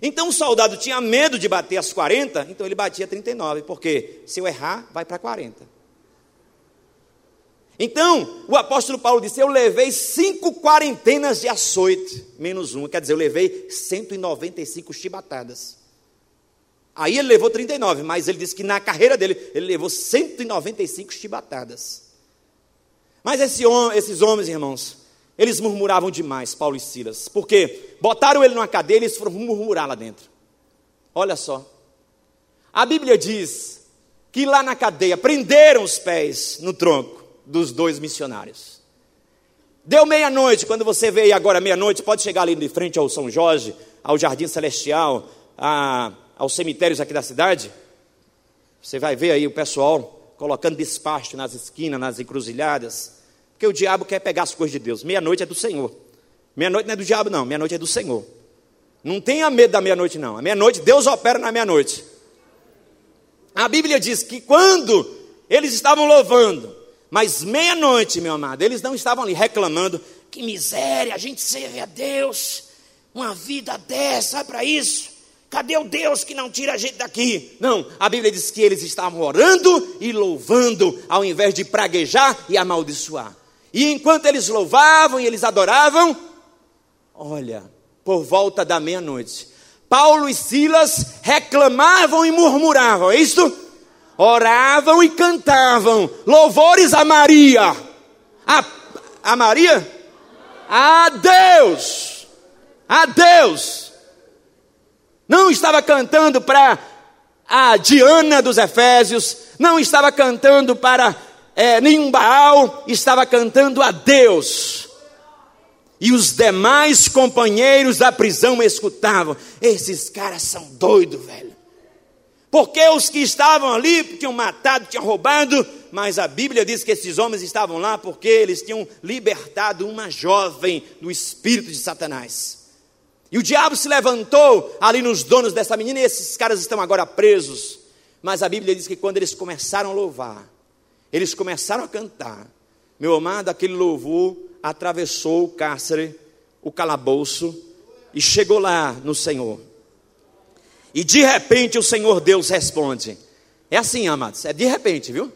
S1: Então o soldado tinha medo de bater as 40, então ele batia 39, porque se eu errar, vai para 40. Então, o apóstolo Paulo disse: Eu levei cinco quarentenas de açoite, menos uma, quer dizer, eu levei 195 chibatadas. Aí ele levou 39, mas ele disse que na carreira dele, ele levou 195 chibatadas. Mas esse, esses homens, irmãos, eles murmuravam demais, Paulo e Silas, porque botaram ele numa cadeia e eles foram murmurar lá dentro. Olha só. A Bíblia diz que lá na cadeia prenderam os pés no tronco dos dois missionários. Deu meia-noite, quando você veio agora meia-noite, pode chegar ali de frente ao São Jorge, ao Jardim Celestial, a, aos cemitérios aqui da cidade. Você vai ver aí o pessoal colocando despacho nas esquinas, nas encruzilhadas porque o diabo quer pegar as coisas de Deus. Meia-noite é do Senhor. Meia-noite não é do diabo, não. Meia-noite é do Senhor. Não tenha medo da meia-noite, não. A meia-noite, Deus opera na meia-noite. A Bíblia diz que quando eles estavam louvando, mas meia-noite, meu amado, eles não estavam ali reclamando, que miséria, a gente serve a Deus, uma vida dessa, é para isso. Cadê o Deus que não tira a gente daqui? Não, a Bíblia diz que eles estavam orando e louvando, ao invés de praguejar e amaldiçoar. E enquanto eles louvavam e eles adoravam, olha, por volta da meia-noite, Paulo e Silas reclamavam e murmuravam, é isto? Oravam e cantavam louvores a Maria. A, a Maria? A Deus. A Deus. Não estava cantando para a Diana dos Efésios, não estava cantando para é, nenhum Baal, estava cantando a Deus. E os demais companheiros da prisão escutavam: esses caras são doidos, velho. Porque os que estavam ali tinham matado, tinham roubado, mas a Bíblia diz que esses homens estavam lá porque eles tinham libertado uma jovem do espírito de Satanás. E o diabo se levantou ali nos donos dessa menina, e esses caras estão agora presos. Mas a Bíblia diz que quando eles começaram a louvar, eles começaram a cantar, meu amado, aquele louvor atravessou o cárcere, o calabouço, e chegou lá no Senhor. E de repente o Senhor Deus responde. É assim, amados, é de repente, viu?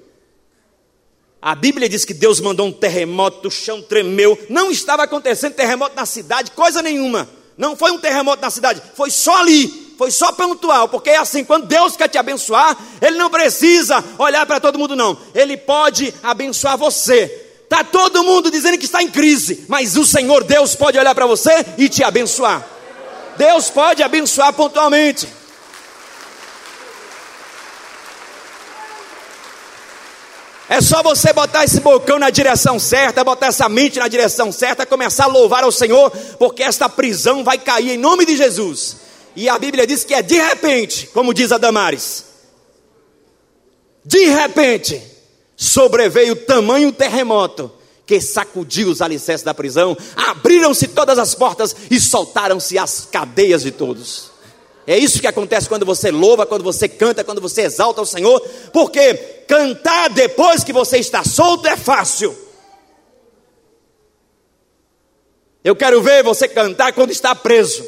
S1: A Bíblia diz que Deus mandou um terremoto, o chão tremeu. Não estava acontecendo terremoto na cidade, coisa nenhuma. Não foi um terremoto na cidade, foi só ali, foi só pontual, porque é assim, quando Deus quer te abençoar, Ele não precisa olhar para todo mundo, não. Ele pode abençoar você. Está todo mundo dizendo que está em crise, mas o Senhor Deus pode olhar para você e te abençoar. Deus pode abençoar pontualmente. É só você botar esse bocão na direção certa, botar essa mente na direção certa, começar a louvar ao Senhor, porque esta prisão vai cair em nome de Jesus. E a Bíblia diz que é de repente, como diz a Damares. De repente, sobreveio tamanho terremoto que sacudiu os alicerces da prisão, abriram-se todas as portas e soltaram-se as cadeias de todos. É isso que acontece quando você louva, quando você canta, quando você exalta o Senhor, porque cantar depois que você está solto é fácil. Eu quero ver você cantar quando está preso.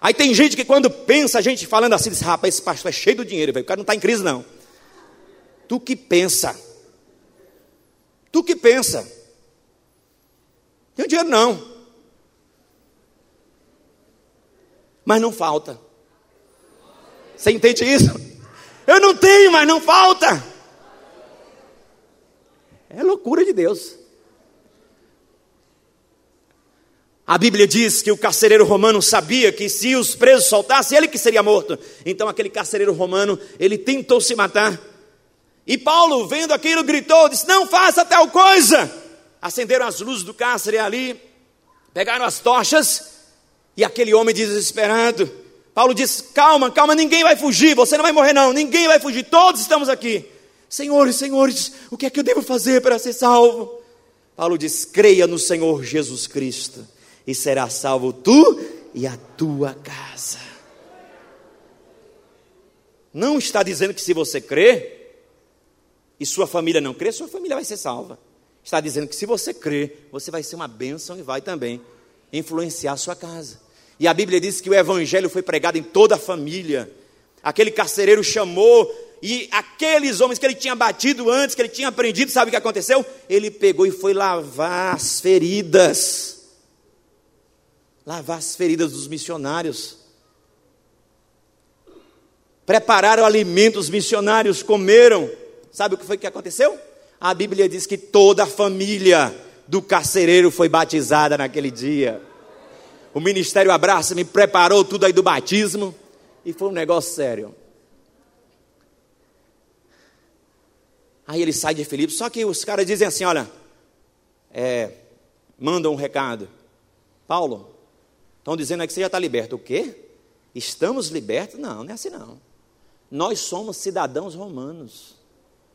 S1: Aí tem gente que quando pensa, a gente falando assim, diz, rapaz, esse pastor é cheio de dinheiro, o cara não está em crise não. Tu que pensa. Tu que pensa. Tem dinheiro não. Mas não falta. Você entende isso? Eu não tenho, mas não falta. É loucura de Deus. A Bíblia diz que o carcereiro romano sabia que se os presos soltassem, ele que seria morto. Então aquele carcereiro romano, ele tentou se matar. E Paulo, vendo aquilo, gritou, disse: "Não faça tal coisa!" Acenderam as luzes do cárcere ali, pegaram as tochas, e aquele homem desesperado, Paulo diz: calma, calma, ninguém vai fugir, você não vai morrer, não, ninguém vai fugir, todos estamos aqui. Senhores, senhores, o que é que eu devo fazer para ser salvo? Paulo diz: creia no Senhor Jesus Cristo, e será salvo tu e a tua casa. Não está dizendo que se você crê e sua família não crê, sua família vai ser salva. Está dizendo que se você crê, você vai ser uma bênção e vai também influenciar a sua casa. E a Bíblia diz que o evangelho foi pregado em toda a família. Aquele carcereiro chamou e aqueles homens que ele tinha batido antes, que ele tinha aprendido, sabe o que aconteceu? Ele pegou e foi lavar as feridas. Lavar as feridas dos missionários. Prepararam alimentos, missionários comeram. Sabe o que foi que aconteceu? A Bíblia diz que toda a família do carcereiro foi batizada naquele dia. O Ministério Abraça me preparou tudo aí do batismo e foi um negócio sério. Aí ele sai de Filipe, só que os caras dizem assim: olha, é, mandam um recado. Paulo, estão dizendo aí que você já está liberto. O quê? Estamos libertos? Não, não é assim não. Nós somos cidadãos romanos.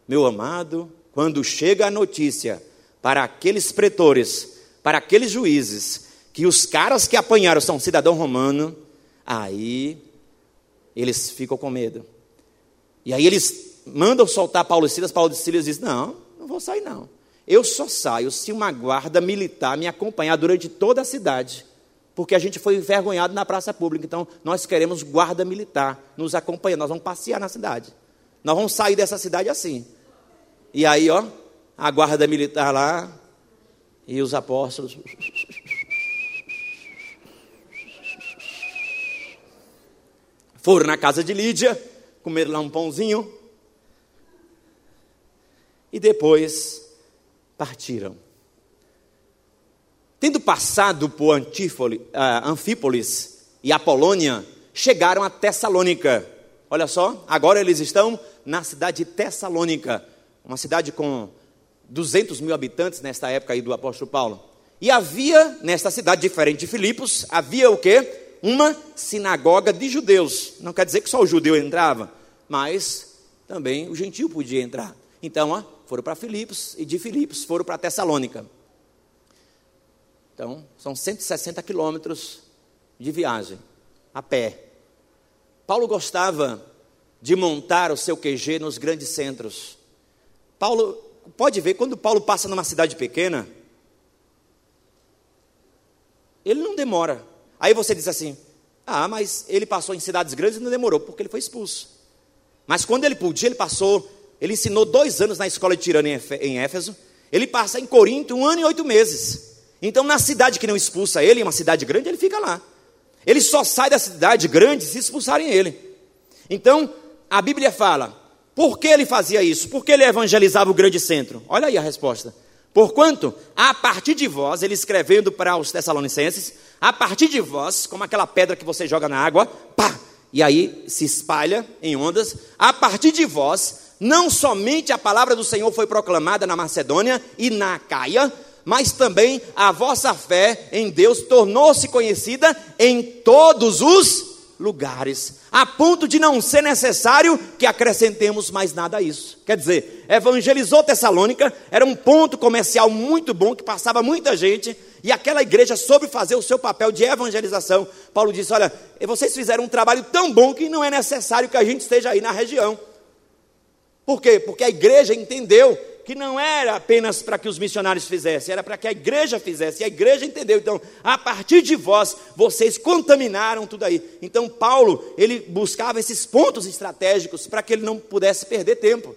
S1: Meu amado, quando chega a notícia para aqueles pretores, para aqueles juízes, que os caras que apanharam são cidadão romano, aí eles ficam com medo. E aí eles mandam soltar Paulo e Silas, Paulo e Silas diz: Não, não vou sair não. Eu só saio se uma guarda militar me acompanhar durante toda a cidade. Porque a gente foi envergonhado na praça pública. Então, nós queremos guarda militar nos acompanhando. Nós vamos passear na cidade. Nós vamos sair dessa cidade assim. E aí, ó, a guarda militar lá e os apóstolos Foram na casa de Lídia, comeram lá um pãozinho. E depois partiram. Tendo passado por uh, Anfípolis e Apolônia, chegaram a Tessalônica. Olha só, agora eles estão na cidade de Tessalônica, uma cidade com 200 mil habitantes nesta época aí do apóstolo Paulo. E havia, nesta cidade diferente de Filipos, havia o quê? Uma sinagoga de judeus. Não quer dizer que só o judeu entrava, mas também o gentil podia entrar. Então, ó, foram para Filipos e de Filipos foram para Tessalônica. Então, são 160 quilômetros de viagem, a pé. Paulo gostava de montar o seu QG nos grandes centros. Paulo, pode ver, quando Paulo passa numa cidade pequena, ele não demora. Aí você diz assim: ah, mas ele passou em cidades grandes e não demorou, porque ele foi expulso. Mas quando ele podia, ele passou, ele ensinou dois anos na escola de tirano em Éfeso, ele passa em Corinto um ano e oito meses. Então, na cidade que não expulsa ele, uma cidade grande, ele fica lá. Ele só sai da cidade grande se expulsarem ele. Então, a Bíblia fala, por que ele fazia isso? Por que ele evangelizava o grande centro? Olha aí a resposta. Porquanto, a partir de vós, ele escrevendo para os Tessalonicenses, a partir de vós, como aquela pedra que você joga na água, pá, e aí se espalha em ondas, a partir de vós, não somente a palavra do Senhor foi proclamada na Macedônia e na Caia, mas também a vossa fé em Deus tornou-se conhecida em todos os lugares, a ponto de não ser necessário que acrescentemos mais nada a isso. Quer dizer, evangelizou Tessalônica, era um ponto comercial muito bom que passava muita gente, e aquela igreja soube fazer o seu papel de evangelização. Paulo disse: Olha, vocês fizeram um trabalho tão bom que não é necessário que a gente esteja aí na região. Por quê? Porque a igreja entendeu que não era apenas para que os missionários fizessem, era para que a igreja fizesse. E a igreja entendeu. Então, a partir de vós, vocês contaminaram tudo aí. Então, Paulo, ele buscava esses pontos estratégicos para que ele não pudesse perder tempo.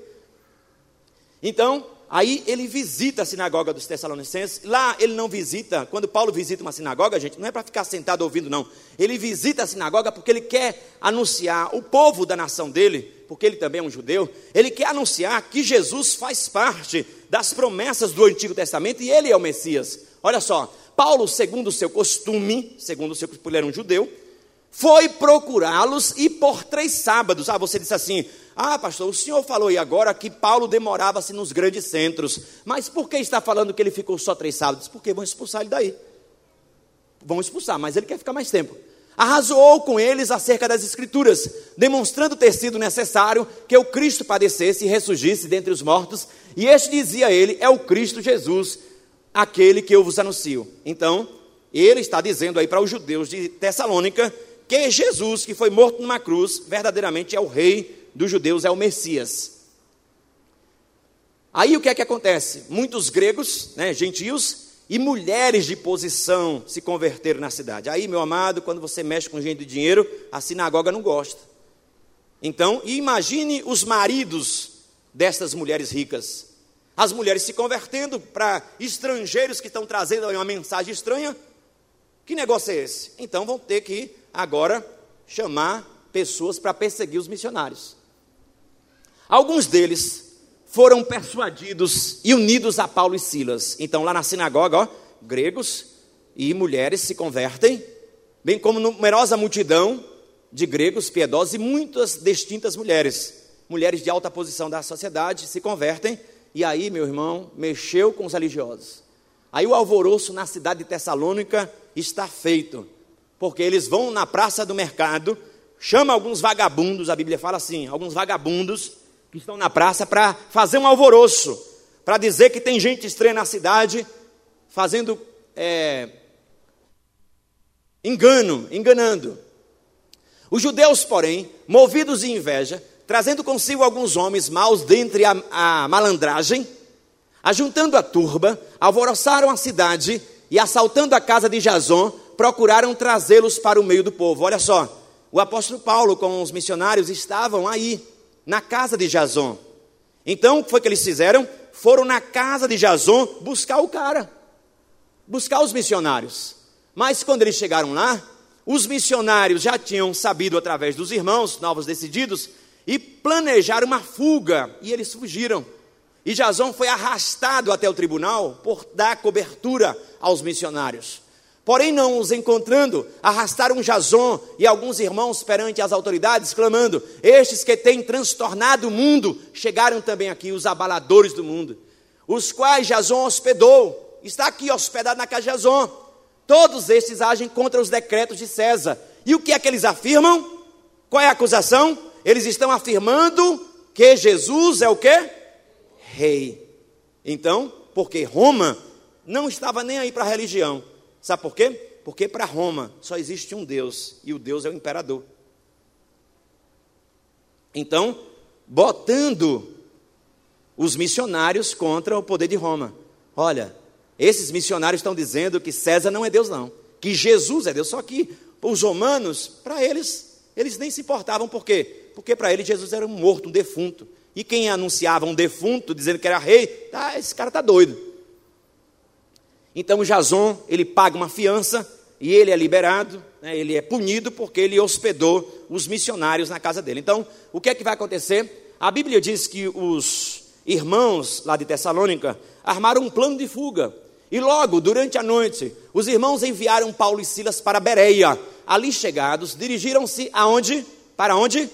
S1: Então, aí ele visita a sinagoga dos Tessalonicenses. Lá ele não visita, quando Paulo visita uma sinagoga, gente, não é para ficar sentado ouvindo, não. Ele visita a sinagoga porque ele quer anunciar o povo da nação dele porque ele também é um judeu, ele quer anunciar que Jesus faz parte das promessas do Antigo Testamento e ele é o Messias. Olha só, Paulo, segundo o seu costume, segundo o seu costume, ele era um judeu, foi procurá-los e por três sábados. Ah, você disse assim: Ah, pastor, o senhor falou aí agora que Paulo demorava-se nos grandes centros, mas por que está falando que ele ficou só três sábados? Porque vão expulsar ele daí. Vão expulsar, mas ele quer ficar mais tempo arrazoou com eles acerca das Escrituras, demonstrando ter sido necessário que o Cristo padecesse e ressurgisse dentre os mortos, e este dizia ele: É o Cristo Jesus, aquele que eu vos anuncio. Então, ele está dizendo aí para os judeus de Tessalônica que Jesus, que foi morto numa cruz, verdadeiramente é o rei dos judeus, é o Messias. Aí o que é que acontece? Muitos gregos, né, gentios, e mulheres de posição se converteram na cidade. Aí, meu amado, quando você mexe com gente de dinheiro, a sinagoga não gosta. Então, imagine os maridos destas mulheres ricas. As mulheres se convertendo para estrangeiros que estão trazendo uma mensagem estranha. Que negócio é esse? Então vão ter que agora chamar pessoas para perseguir os missionários. Alguns deles foram persuadidos e unidos a Paulo e Silas. Então, lá na sinagoga, ó, gregos e mulheres se convertem, bem como numerosa multidão de gregos piedosos e muitas distintas mulheres, mulheres de alta posição da sociedade, se convertem. E aí, meu irmão, mexeu com os religiosos. Aí o alvoroço na cidade de Tessalônica está feito, porque eles vão na praça do mercado, chama alguns vagabundos, a Bíblia fala assim, alguns vagabundos que estão na praça para fazer um alvoroço, para dizer que tem gente estranha na cidade, fazendo é, engano, enganando. Os judeus, porém, movidos de inveja, trazendo consigo alguns homens maus dentre a, a malandragem, ajuntando a turba, alvoroçaram a cidade e, assaltando a casa de Jason, procuraram trazê-los para o meio do povo. Olha só, o apóstolo Paulo com os missionários estavam aí na casa de Jason. Então, o que foi que eles fizeram? Foram na casa de Jason buscar o cara, buscar os missionários. Mas quando eles chegaram lá, os missionários já tinham sabido através dos irmãos, novos decididos, e planejaram uma fuga, e eles fugiram. E Jason foi arrastado até o tribunal por dar cobertura aos missionários. Porém, não os encontrando, arrastaram Jason e alguns irmãos perante as autoridades, clamando: Estes que têm transtornado o mundo, chegaram também aqui, os abaladores do mundo, os quais Jason hospedou. Está aqui hospedado na casa de Jason. Todos estes agem contra os decretos de César. E o que é que eles afirmam? Qual é a acusação? Eles estão afirmando que Jesus é o quê? Rei. Então, porque Roma não estava nem aí para a religião Sabe por quê? Porque para Roma só existe um Deus, e o Deus é o imperador. Então, botando os missionários contra o poder de Roma. Olha, esses missionários estão dizendo que César não é Deus, não. Que Jesus é Deus. Só que os romanos, para eles, eles nem se importavam. Por quê? Porque para eles Jesus era um morto, um defunto. E quem anunciava um defunto, dizendo que era rei, tá, esse cara está doido. Então Jason, ele paga uma fiança e ele é liberado, né, ele é punido porque ele hospedou os missionários na casa dele. Então, o que é que vai acontecer? A Bíblia diz que os irmãos lá de Tessalônica armaram um plano de fuga. E logo, durante a noite, os irmãos enviaram Paulo e Silas para Bereia. Ali chegados, dirigiram-se aonde? Para onde?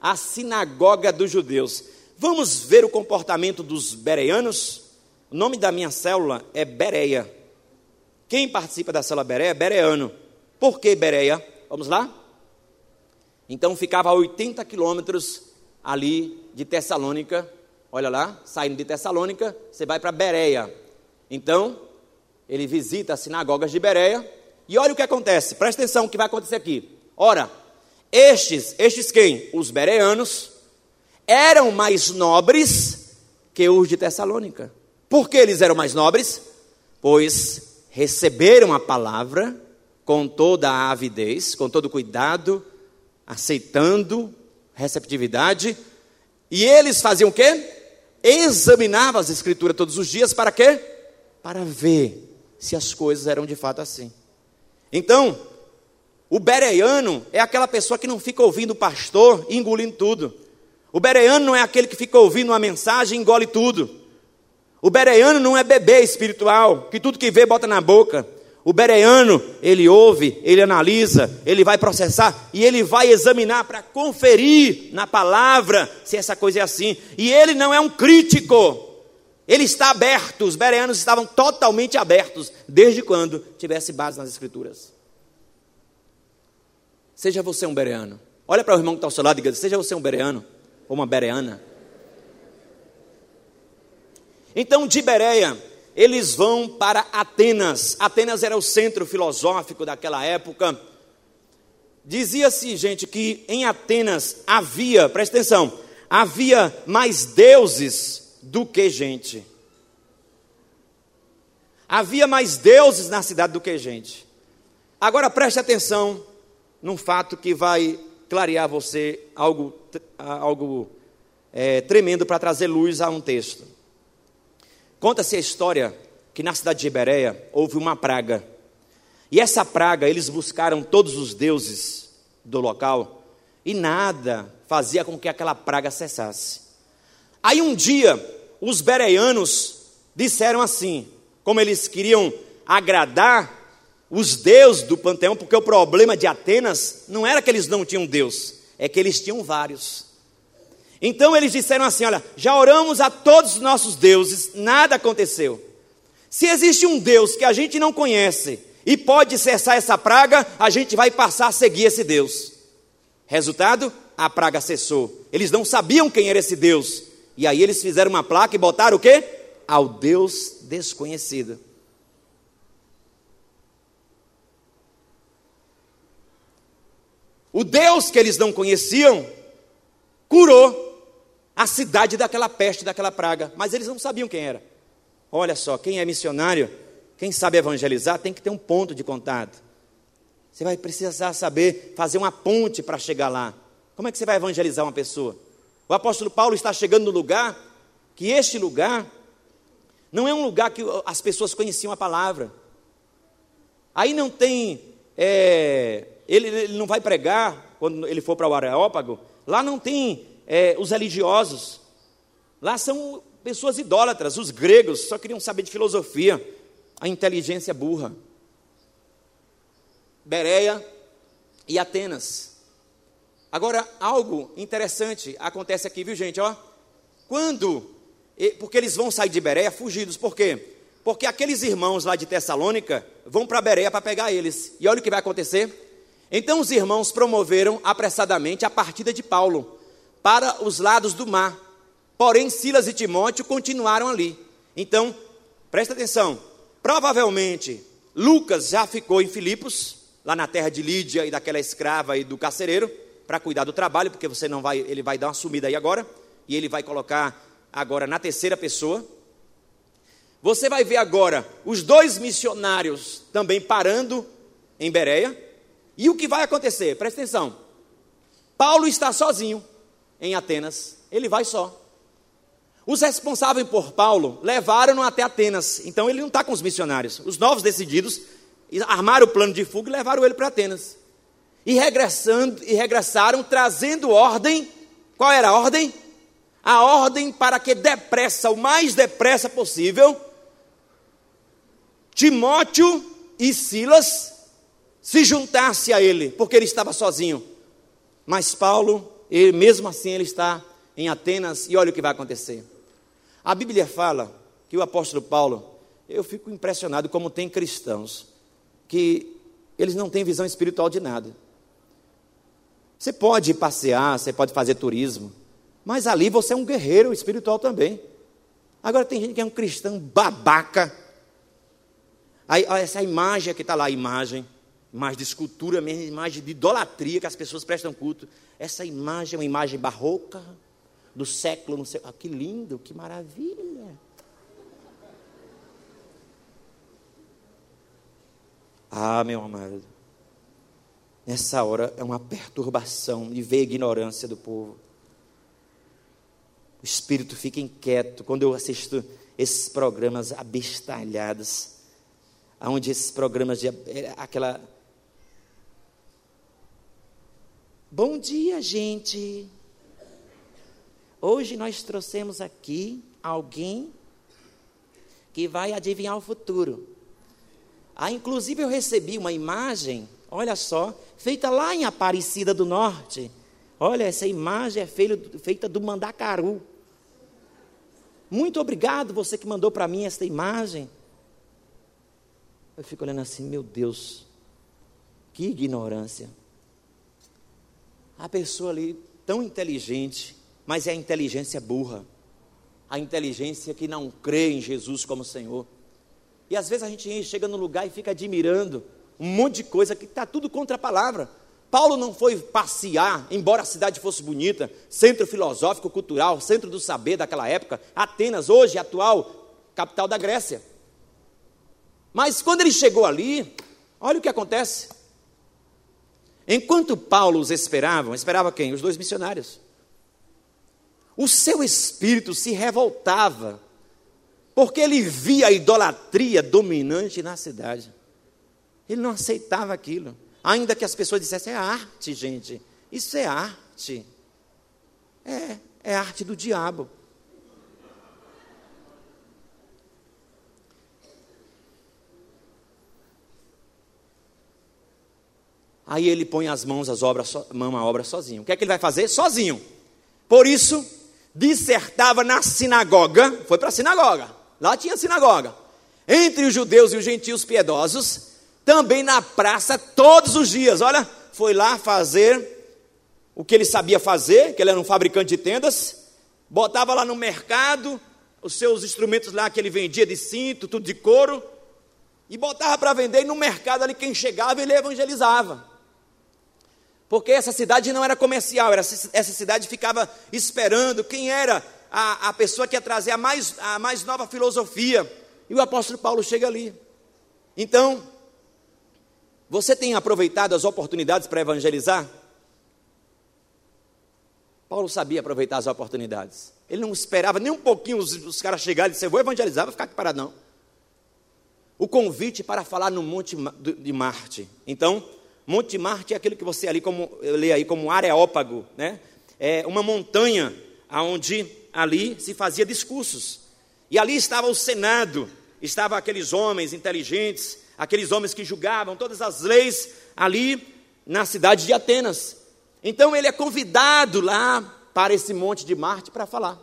S1: A sinagoga dos judeus. Vamos ver o comportamento dos bereanos? O nome da minha célula é Bereia. Quem participa da célula Bereia é bereano. Por que Bereia? Vamos lá? Então ficava a 80 quilômetros ali de Tessalônica. Olha lá, saindo de Tessalônica, você vai para Bereia. Então, ele visita as sinagogas de Bereia. E olha o que acontece, presta atenção o que vai acontecer aqui. Ora, estes, estes quem? Os bereanos, eram mais nobres que os de Tessalônica. Por que eles eram mais nobres? Pois receberam a palavra com toda a avidez, com todo cuidado, aceitando, receptividade, e eles faziam o quê? Examinavam as escrituras todos os dias para quê? Para ver se as coisas eram de fato assim. Então, o bereano é aquela pessoa que não fica ouvindo o pastor e engolindo tudo. O bereano não é aquele que fica ouvindo uma mensagem e engole tudo. O bereano não é bebê espiritual, que tudo que vê bota na boca. O bereano, ele ouve, ele analisa, ele vai processar e ele vai examinar para conferir na palavra se essa coisa é assim. E ele não é um crítico, ele está aberto. Os bereanos estavam totalmente abertos, desde quando tivesse base nas Escrituras. Seja você um bereano. Olha para o irmão que está ao seu lado e diga: seja você um bereano ou uma bereana. Então, de Bereia, eles vão para Atenas. Atenas era o centro filosófico daquela época. Dizia-se, gente, que em Atenas havia, presta atenção, havia mais deuses do que gente. Havia mais deuses na cidade do que gente. Agora preste atenção num fato que vai clarear você algo, algo é, tremendo para trazer luz a um texto. Conta-se a história que na cidade de Bereia houve uma praga. E essa praga, eles buscaram todos os deuses do local e nada fazia com que aquela praga cessasse. Aí um dia, os bereanos disseram assim, como eles queriam agradar os deuses do panteão, porque o problema de Atenas não era que eles não tinham Deus, é que eles tinham vários. Então eles disseram assim: Olha, já oramos a todos os nossos deuses, nada aconteceu. Se existe um Deus que a gente não conhece e pode cessar essa praga, a gente vai passar a seguir esse Deus. Resultado: a praga cessou. Eles não sabiam quem era esse Deus. E aí eles fizeram uma placa e botaram o quê? Ao Deus desconhecido. O Deus que eles não conheciam curou a cidade daquela peste, daquela praga, mas eles não sabiam quem era. Olha só, quem é missionário, quem sabe evangelizar, tem que ter um ponto de contato. Você vai precisar saber fazer uma ponte para chegar lá. Como é que você vai evangelizar uma pessoa? O apóstolo Paulo está chegando no lugar que este lugar não é um lugar que as pessoas conheciam a palavra. Aí não tem é, ele, ele não vai pregar quando ele for para o Areópago. Lá não tem é, os religiosos. Lá são pessoas idólatras. Os gregos só queriam saber de filosofia. A inteligência burra. Bereia e Atenas. Agora, algo interessante acontece aqui, viu gente? Ó, quando, porque eles vão sair de Bereia fugidos, por quê? Porque aqueles irmãos lá de Tessalônica vão para Bereia para pegar eles. E olha o que vai acontecer. Então os irmãos promoveram apressadamente a partida de Paulo para os lados do mar. Porém, Silas e Timóteo continuaram ali. Então, presta atenção. Provavelmente, Lucas já ficou em Filipos, lá na terra de Lídia e daquela escrava e do carcereiro, para cuidar do trabalho, porque você não vai, ele vai dar uma sumida aí agora, e ele vai colocar agora na terceira pessoa. Você vai ver agora os dois missionários também parando em Bereia. E o que vai acontecer? Presta atenção. Paulo está sozinho em Atenas. Ele vai só. Os responsáveis por Paulo levaram-no até Atenas. Então ele não está com os missionários. Os novos decididos armaram o plano de fuga e levaram ele para Atenas. E, regressando, e regressaram trazendo ordem. Qual era a ordem? A ordem para que depressa, o mais depressa possível, Timóteo e Silas se juntasse a ele, porque ele estava sozinho. Mas Paulo, ele, mesmo assim, ele está em Atenas e olha o que vai acontecer. A Bíblia fala que o apóstolo Paulo, eu fico impressionado como tem cristãos que eles não têm visão espiritual de nada. Você pode passear, você pode fazer turismo, mas ali você é um guerreiro espiritual também. Agora tem gente que é um cristão babaca, Aí, essa imagem que está lá, a imagem, imagem de escultura mesmo, imagem de idolatria que as pessoas prestam culto. Essa imagem é uma imagem barroca do século, não sei, ah, que lindo, que maravilha. Ah, meu amado, nessa hora é uma perturbação de ver a ignorância do povo. O espírito fica inquieto quando eu assisto esses programas abestalhados onde esses programas de é, aquela Bom dia, gente. Hoje nós trouxemos aqui alguém que vai adivinhar o futuro. Ah, inclusive eu recebi uma imagem, olha só, feita lá em Aparecida do Norte. Olha, essa imagem é feita do Mandacaru. Muito obrigado você que mandou para mim esta imagem. Eu fico olhando assim, meu Deus, que ignorância. A pessoa ali, tão inteligente, mas é a inteligência burra. A inteligência que não crê em Jesus como Senhor. E às vezes a gente chega no lugar e fica admirando um monte de coisa que está tudo contra a palavra. Paulo não foi passear, embora a cidade fosse bonita, centro filosófico, cultural, centro do saber daquela época, Atenas, hoje atual capital da Grécia. Mas quando ele chegou ali, olha o que acontece. Enquanto Paulo os esperava, esperava quem? Os dois missionários. O seu espírito se revoltava, porque ele via a idolatria dominante na cidade. Ele não aceitava aquilo. Ainda que as pessoas dissessem, é arte, gente. Isso é arte. É, é arte do diabo. Aí ele põe as mãos às obras, mão à obra sozinho. O que é que ele vai fazer? Sozinho. Por isso, dissertava na sinagoga, foi para a sinagoga, lá tinha sinagoga, entre os judeus e os gentios piedosos, também na praça todos os dias. Olha, foi lá fazer o que ele sabia fazer, que ele era um fabricante de tendas, botava lá no mercado os seus instrumentos lá que ele vendia de cinto, tudo de couro, e botava para vender, e no mercado ali quem chegava ele evangelizava. Porque essa cidade não era comercial, era, essa cidade ficava esperando quem era a, a pessoa que ia trazer a mais, a mais nova filosofia. E o apóstolo Paulo chega ali. Então, você tem aproveitado as oportunidades para evangelizar? Paulo sabia aproveitar as oportunidades. Ele não esperava nem um pouquinho os, os caras chegarem e dizer, vou evangelizar, vou ficar aqui parado, não. O convite para falar no Monte de Marte. Então, Monte de Marte é aquilo que você ali como lê aí como Areópago, né? É uma montanha aonde ali se fazia discursos. E ali estava o Senado, estavam aqueles homens inteligentes, aqueles homens que julgavam todas as leis ali na cidade de Atenas. Então ele é convidado lá para esse monte de Marte para falar.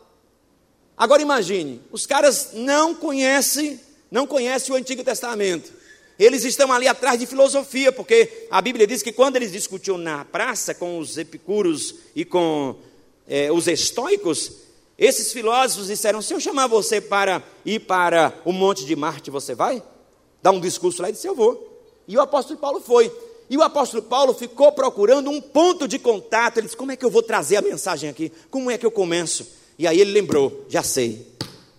S1: Agora imagine, os caras não conhecem, não conhecem o Antigo Testamento. Eles estão ali atrás de filosofia, porque a Bíblia diz que quando eles discutiam na praça com os epicuros e com é, os estoicos, esses filósofos disseram: se eu chamar você para ir para o Monte de Marte, você vai? Dar um discurso lá e disse: eu vou. E o apóstolo Paulo foi. E o apóstolo Paulo ficou procurando um ponto de contato. Ele disse: como é que eu vou trazer a mensagem aqui? Como é que eu começo? E aí ele lembrou: já sei.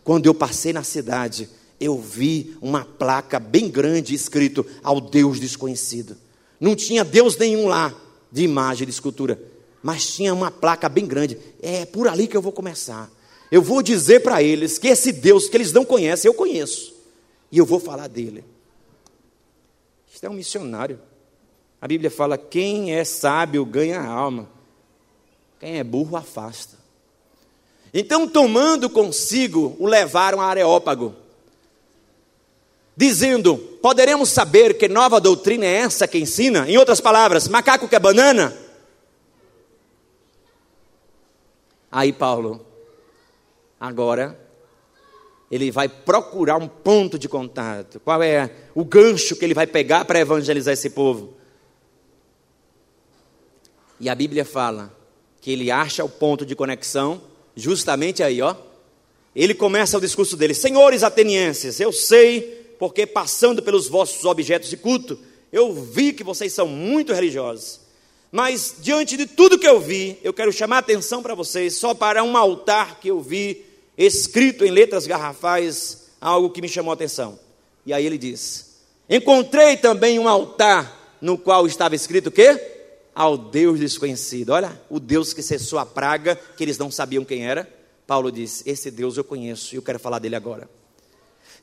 S1: Quando eu passei na cidade, eu vi uma placa bem grande escrito ao Deus desconhecido. Não tinha Deus nenhum lá de imagem de escultura mas tinha uma placa bem grande. É por ali que eu vou começar. Eu vou dizer para eles que esse Deus que eles não conhecem, eu conheço. E eu vou falar dele. Isto é um missionário. A Bíblia fala: quem é sábio ganha alma, quem é burro afasta. Então, tomando consigo, o levaram a Areópago, dizendo: Poderemos saber que nova doutrina é essa que ensina? Em outras palavras, macaco que é banana? Aí Paulo, agora, ele vai procurar um ponto de contato. Qual é o gancho que ele vai pegar para evangelizar esse povo? E a Bíblia fala que ele acha o ponto de conexão justamente aí, ó. Ele começa o discurso dele: Senhores atenienses, eu sei, porque passando pelos vossos objetos de culto, eu vi que vocês são muito religiosos. Mas diante de tudo que eu vi, eu quero chamar a atenção para vocês só para um altar que eu vi escrito em letras garrafais, algo que me chamou a atenção. E aí ele diz: Encontrei também um altar no qual estava escrito o quê? Ao Deus desconhecido. Olha, o Deus que cessou a praga, que eles não sabiam quem era. Paulo diz: Esse Deus eu conheço e eu quero falar dele agora.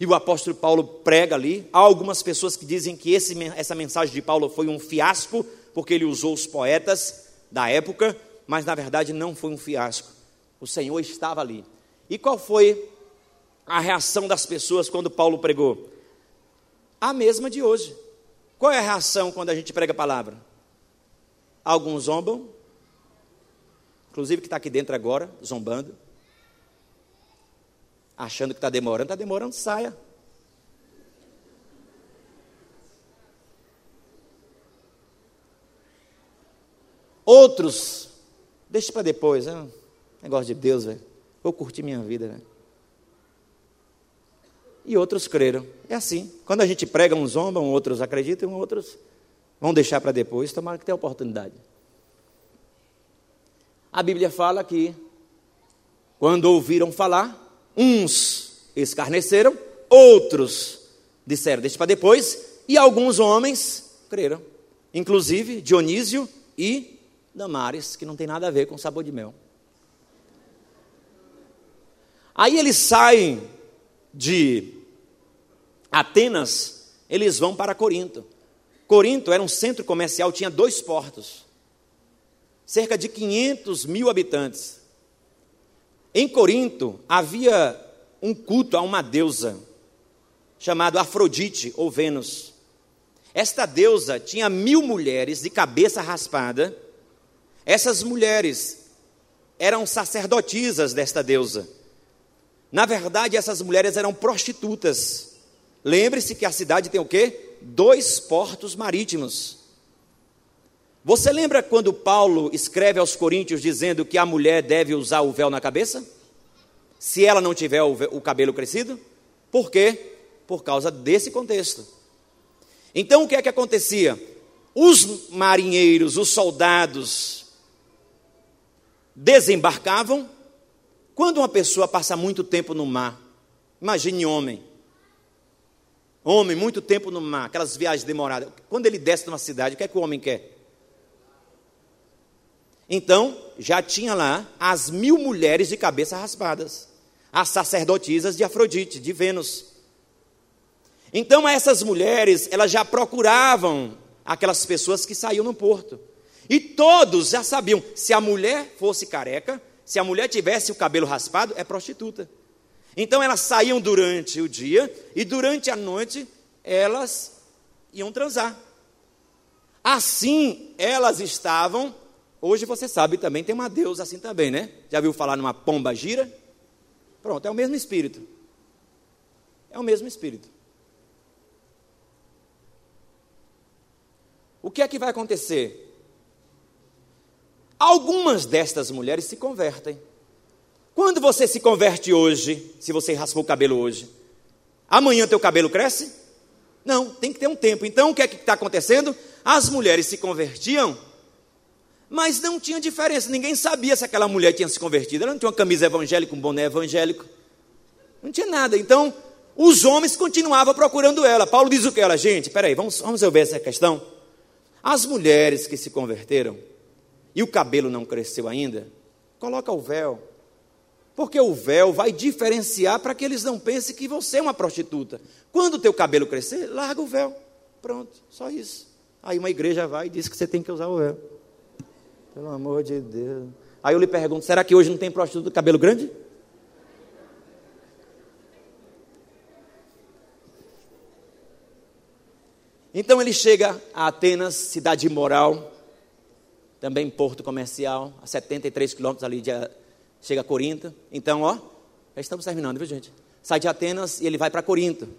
S1: E o apóstolo Paulo prega ali. Há algumas pessoas que dizem que esse, essa mensagem de Paulo foi um fiasco, porque ele usou os poetas da época, mas na verdade não foi um fiasco. O Senhor estava ali. E qual foi a reação das pessoas quando Paulo pregou? A mesma de hoje. Qual é a reação quando a gente prega a palavra? Alguns zombam, inclusive que está aqui dentro agora, zombando, achando que está demorando, está demorando, saia. Outros, deixa para depois, é um negócio de Deus, velho. Vou curtir minha vida, velho. E outros creram. É assim. Quando a gente prega, uns zombam, outros acreditam, outros vão deixar para depois, tomara que tenha oportunidade. A Bíblia fala que, quando ouviram falar, uns escarneceram, outros disseram, deixa para depois, e alguns homens creram, inclusive Dionísio e Damares, que não tem nada a ver com sabor de mel. Aí eles saem de Atenas, eles vão para Corinto. Corinto era um centro comercial, tinha dois portos, cerca de 500 mil habitantes. Em Corinto havia um culto a uma deusa, chamada Afrodite ou Vênus. Esta deusa tinha mil mulheres de cabeça raspada essas mulheres eram sacerdotisas desta deusa. Na verdade, essas mulheres eram prostitutas. Lembre-se que a cidade tem o quê? Dois portos marítimos. Você lembra quando Paulo escreve aos Coríntios dizendo que a mulher deve usar o véu na cabeça? Se ela não tiver o, cabelo crescido? Por quê? Por causa desse contexto. Então o que é que acontecia? Os marinheiros, os soldados, desembarcavam. Quando uma pessoa passa muito tempo no mar, imagine homem, homem, muito tempo no mar, aquelas viagens demoradas. Quando ele desce numa cidade, o que é que o homem quer? Então, já tinha lá as mil mulheres de cabeça raspadas, as sacerdotisas de Afrodite, de Vênus. Então, essas mulheres, elas já procuravam aquelas pessoas que saíam no porto. E todos já sabiam: se a mulher fosse careca, se a mulher tivesse o cabelo raspado, é prostituta. Então elas saíam durante o dia e durante a noite elas iam transar. Assim elas estavam. Hoje você sabe também, tem uma deusa assim também, né? Já viu falar numa pomba gira? Pronto, é o mesmo espírito. É o mesmo espírito. O que é que vai acontecer? Algumas destas mulheres se convertem. Quando você se converte hoje, se você raspou o cabelo hoje, amanhã teu cabelo cresce? Não, tem que ter um tempo. Então o que é que está acontecendo? As mulheres se convertiam, mas não tinha diferença. Ninguém sabia se aquela mulher tinha se convertido. Ela não tinha uma camisa evangélica, um boné evangélico. Não tinha nada. Então, os homens continuavam procurando ela. Paulo diz o que? Ela, gente, peraí, vamos, vamos resolver essa questão. As mulheres que se converteram e o cabelo não cresceu ainda, coloca o véu. Porque o véu vai diferenciar para que eles não pensem que você é uma prostituta. Quando o teu cabelo crescer, larga o véu. Pronto, só isso. Aí uma igreja vai e diz que você tem que usar o véu. Pelo amor de Deus. Aí eu lhe pergunto: será que hoje não tem prostituta de cabelo grande? Então ele chega a Atenas, cidade imoral, também porto comercial, a 73 quilômetros ali de, chega a Corinto. Então, ó, já estamos terminando, viu gente? Sai de Atenas e ele vai para Corinto.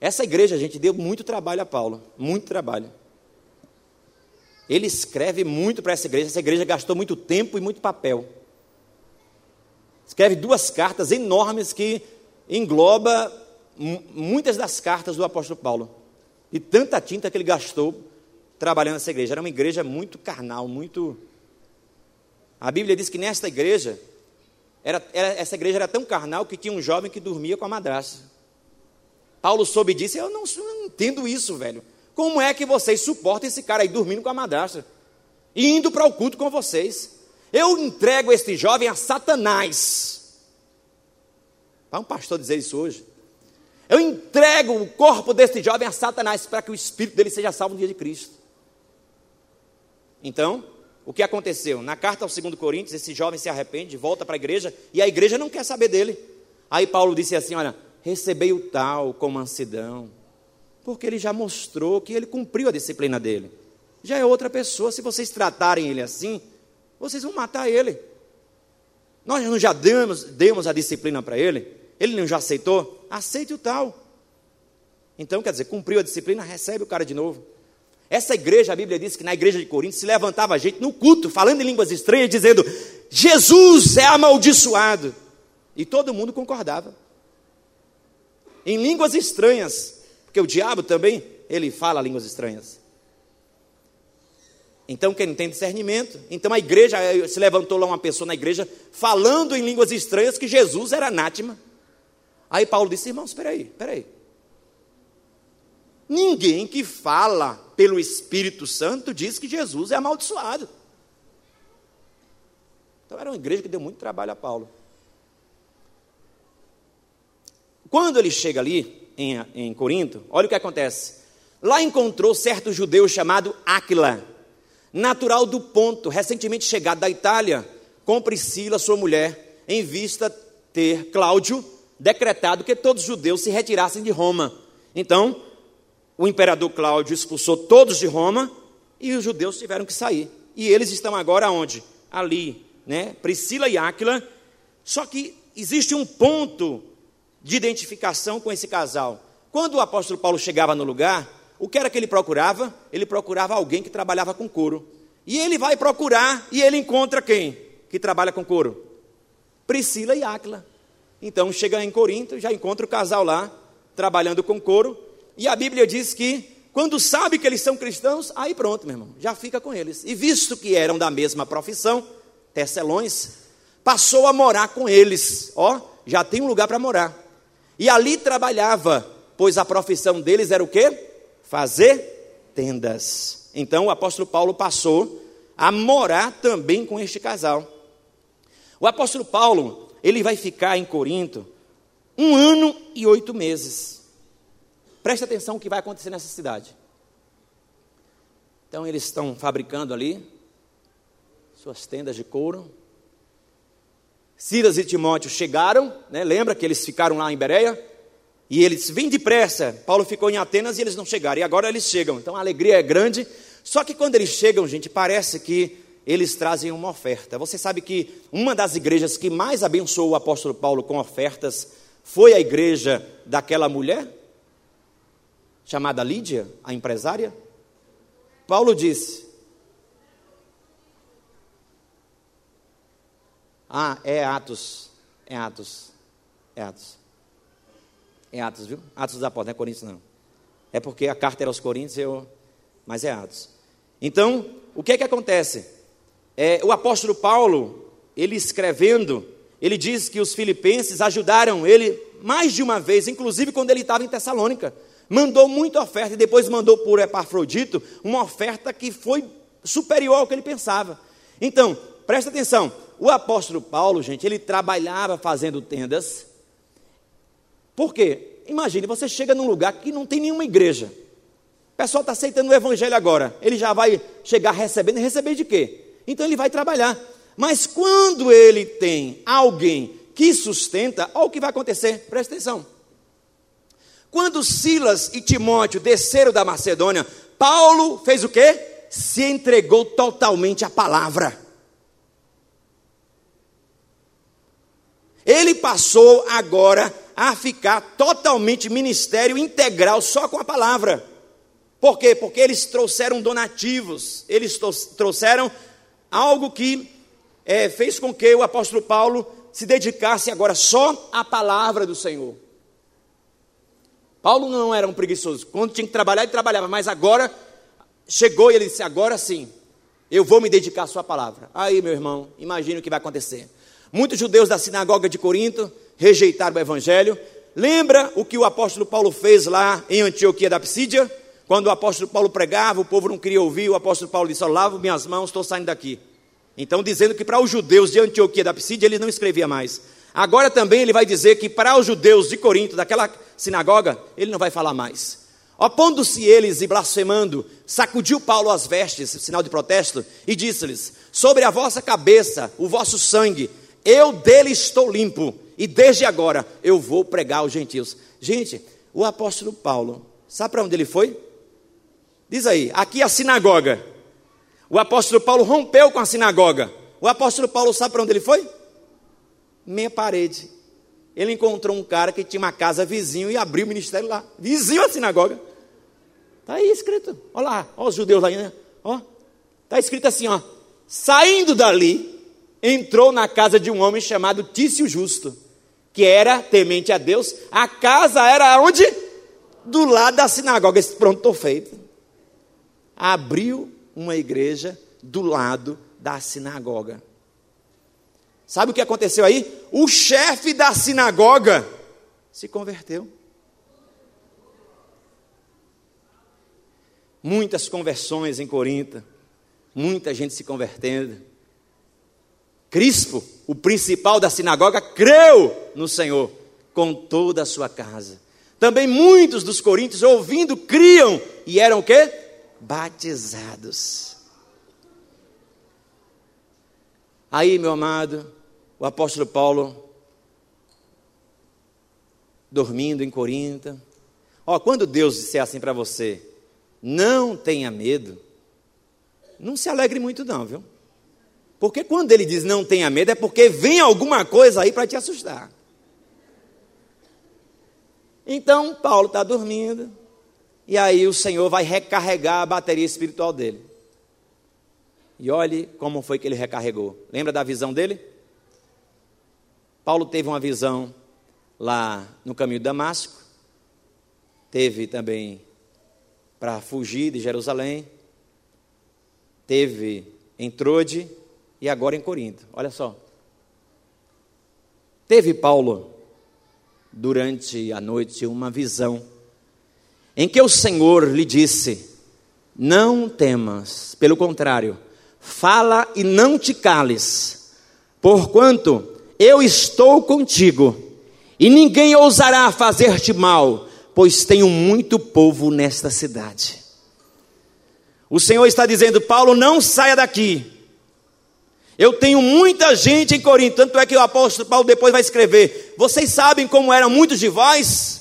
S1: Essa igreja, gente, deu muito trabalho a Paulo, muito trabalho. Ele escreve muito para essa igreja, essa igreja gastou muito tempo e muito papel. Escreve duas cartas enormes que engloba muitas das cartas do apóstolo Paulo. E tanta tinta que ele gastou trabalhando nessa igreja. Era uma igreja muito carnal, muito. A Bíblia diz que nesta igreja, era, era, essa igreja era tão carnal que tinha um jovem que dormia com a madrasta. Paulo soube disso, eu não, eu não entendo isso, velho. Como é que vocês suportam esse cara aí dormindo com a madrasta? E indo para o culto com vocês? Eu entrego este jovem a Satanás. Para um pastor dizer isso hoje. Eu entrego o corpo deste jovem a Satanás para que o espírito dele seja salvo no dia de Cristo. Então, o que aconteceu? Na carta ao 2 Coríntios, esse jovem se arrepende, volta para a igreja, e a igreja não quer saber dele. Aí Paulo disse assim: Olha, recebei o tal com mansidão, porque ele já mostrou que ele cumpriu a disciplina dele. Já é outra pessoa, se vocês tratarem ele assim, vocês vão matar ele. Nós não já demos, demos a disciplina para ele, ele não já aceitou? Aceite o tal. Então, quer dizer, cumpriu a disciplina, recebe o cara de novo. Essa igreja, a Bíblia diz que na igreja de Corinto se levantava gente no culto, falando em línguas estranhas, dizendo: Jesus é amaldiçoado. E todo mundo concordava. Em línguas estranhas, porque o diabo também, ele fala línguas estranhas. Então, quem não tem discernimento, então a igreja, se levantou lá uma pessoa na igreja, falando em línguas estranhas que Jesus era anátema. Aí Paulo disse: irmãos, espera aí, espera aí. Ninguém que fala pelo Espírito Santo diz que Jesus é amaldiçoado. Então era uma igreja que deu muito trabalho a Paulo. Quando ele chega ali em, em Corinto, olha o que acontece. Lá encontrou certo judeu chamado Áquila, natural do Ponto, recentemente chegado da Itália, com Priscila, sua mulher, em vista ter Cláudio decretado que todos os judeus se retirassem de Roma. Então, o imperador Cláudio expulsou todos de Roma e os judeus tiveram que sair. E eles estão agora onde? Ali, né? Priscila e Áquila. Só que existe um ponto de identificação com esse casal. Quando o apóstolo Paulo chegava no lugar, o que era que ele procurava? Ele procurava alguém que trabalhava com couro. E ele vai procurar e ele encontra quem? Que trabalha com couro? Priscila e Áquila. Então chega em Corinto, já encontra o casal lá, trabalhando com couro. E a Bíblia diz que quando sabe que eles são cristãos, aí pronto, meu irmão, já fica com eles. E visto que eram da mesma profissão, tecelões, passou a morar com eles. Ó, já tem um lugar para morar. E ali trabalhava, pois a profissão deles era o quê? Fazer tendas. Então o apóstolo Paulo passou a morar também com este casal. O apóstolo Paulo, ele vai ficar em Corinto um ano e oito meses. Preste atenção o que vai acontecer nessa cidade. Então eles estão fabricando ali suas tendas de couro. Silas e Timóteo chegaram, né? lembra que eles ficaram lá em Bereia? E eles vêm depressa. Paulo ficou em Atenas e eles não chegaram. E agora eles chegam. Então a alegria é grande. Só que quando eles chegam, gente, parece que eles trazem uma oferta. Você sabe que uma das igrejas que mais abençoou o apóstolo Paulo com ofertas foi a igreja daquela mulher, chamada Lídia, a empresária? Paulo disse: Ah, é Atos. É Atos. É Atos. É Atos, viu? Atos dos Apóstolos, não é Coríntios, não. É porque a carta era aos Coríntios, eu... mas é Atos. Então, o que é que acontece? É, o apóstolo Paulo, ele escrevendo, ele diz que os filipenses ajudaram ele mais de uma vez, inclusive quando ele estava em Tessalônica. Mandou muita oferta e depois mandou por Epafrodito uma oferta que foi superior ao que ele pensava. Então, presta atenção, o apóstolo Paulo, gente, ele trabalhava fazendo tendas. Por quê? Imagine, você chega num lugar que não tem nenhuma igreja. O pessoal está aceitando o evangelho agora. Ele já vai chegar recebendo. Receber de quê? Então ele vai trabalhar. Mas quando ele tem alguém que sustenta, olha o que vai acontecer. Presta atenção. Quando Silas e Timóteo desceram da Macedônia, Paulo fez o quê? Se entregou totalmente à palavra. Ele passou agora a ficar totalmente ministério integral só com a palavra. Por quê? Porque eles trouxeram donativos, eles trouxeram algo que é, fez com que o apóstolo Paulo se dedicasse agora só à palavra do Senhor. Paulo não era um preguiçoso, quando tinha que trabalhar, ele trabalhava, mas agora chegou e ele disse: agora sim, eu vou me dedicar à sua palavra. Aí, meu irmão, imagine o que vai acontecer. Muitos judeus da sinagoga de Corinto rejeitaram o evangelho. Lembra o que o apóstolo Paulo fez lá em Antioquia da Psídia? Quando o apóstolo Paulo pregava, o povo não queria ouvir, o apóstolo Paulo disse: Lavo minhas mãos, estou saindo daqui. Então, dizendo que para os judeus de Antioquia da Psídia ele não escrevia mais. Agora também ele vai dizer que para os judeus de Corinto, daquela sinagoga, ele não vai falar mais. Opondo-se eles e blasfemando, sacudiu Paulo as vestes, sinal de protesto, e disse-lhes: Sobre a vossa cabeça, o vosso sangue, eu dele estou limpo, e desde agora eu vou pregar aos gentios. Gente, o apóstolo Paulo, sabe para onde ele foi? Diz aí, aqui a sinagoga. O apóstolo Paulo rompeu com a sinagoga. O apóstolo Paulo sabe para onde ele foi? Meia parede. Ele encontrou um cara que tinha uma casa vizinho e abriu o ministério lá. Vizinho à sinagoga. Está aí escrito. Olha lá, olha os judeus lá, né? Está escrito assim, ó. Saindo dali, entrou na casa de um homem chamado Tício Justo, que era temente a Deus. A casa era onde? Do lado da sinagoga. Esse pronto, estou feito. Abriu uma igreja do lado da sinagoga. Sabe o que aconteceu aí? O chefe da sinagoga se converteu. Muitas conversões em Corinto, muita gente se convertendo. Crispo, o principal da sinagoga, creu no Senhor com toda a sua casa. Também muitos dos coríntios, ouvindo, criam e eram o quê? Batizados. Aí, meu amado, o apóstolo Paulo, dormindo em Corinto. Ó, quando Deus disser assim para você, não tenha medo, não se alegre muito, não, viu? Porque quando ele diz não tenha medo, é porque vem alguma coisa aí para te assustar. Então, Paulo está dormindo, e aí o Senhor vai recarregar a bateria espiritual dele. E olhe como foi que ele recarregou. Lembra da visão dele? Paulo teve uma visão lá no caminho de Damasco, teve também para fugir de Jerusalém, teve em Trode, e agora em Corinto. Olha só. Teve Paulo, durante a noite, uma visão em que o Senhor lhe disse: Não temas, pelo contrário, fala e não te cales, porquanto eu estou contigo, e ninguém ousará fazer-te mal, pois tenho muito povo nesta cidade. O Senhor está dizendo: Paulo, não saia daqui. Eu tenho muita gente em Corinto, tanto é que o apóstolo Paulo depois vai escrever: Vocês sabem como eram muitos de vós?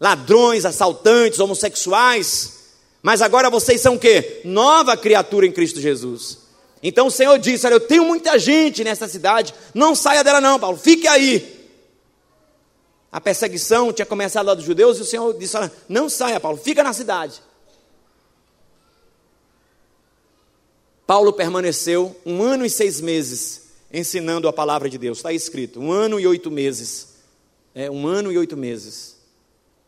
S1: Ladrões, assaltantes, homossexuais. Mas agora vocês são o quê? Nova criatura em Cristo Jesus. Então o Senhor disse: Olha, eu tenho muita gente nessa cidade, não saia dela, não, Paulo, fique aí. A perseguição tinha começado lá dos judeus e o Senhor disse: Olha, não saia, Paulo, fica na cidade. Paulo permaneceu um ano e seis meses ensinando a palavra de Deus. Está escrito, um ano e oito meses. É, um ano e oito meses.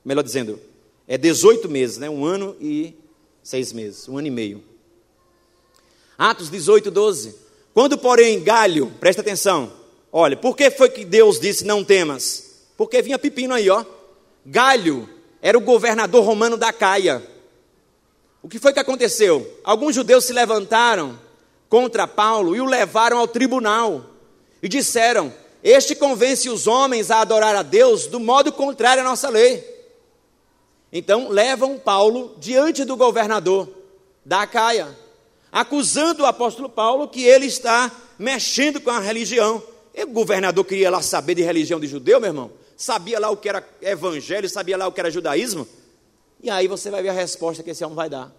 S1: Melhor dizendo, é 18 meses, né? Um ano e seis meses, um ano e meio. Atos 18, 12. Quando, porém, Galho, presta atenção, olha, por que foi que Deus disse não temas? Porque vinha pepino aí, ó. Galho era o governador romano da Caia. O que foi que aconteceu? Alguns judeus se levantaram contra Paulo e o levaram ao tribunal e disseram: Este convence os homens a adorar a Deus do modo contrário à nossa lei. Então levam Paulo diante do governador da Caia, acusando o apóstolo Paulo que ele está mexendo com a religião. E o governador queria lá saber de religião de judeu, meu irmão? Sabia lá o que era evangelho, sabia lá o que era judaísmo? E aí você vai ver a resposta que esse homem vai dar.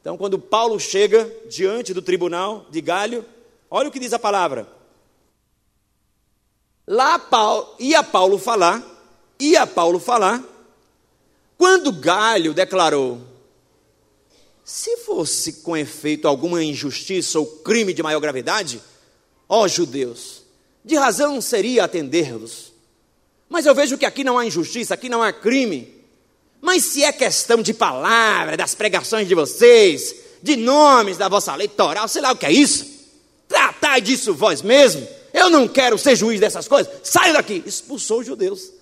S1: Então, quando Paulo chega diante do tribunal de Galho, olha o que diz a palavra. Lá Paulo, ia Paulo falar, ia Paulo falar, quando Galho declarou: se fosse com efeito alguma injustiça ou crime de maior gravidade, ó judeus, de razão seria atender-vos. Mas eu vejo que aqui não há injustiça, aqui não há crime. Mas se é questão de palavra, das pregações de vocês, de nomes da vossa leitoral, sei lá o que é isso, tratai disso vós mesmos. Eu não quero ser juiz dessas coisas. Saia daqui. Expulsou os judeus.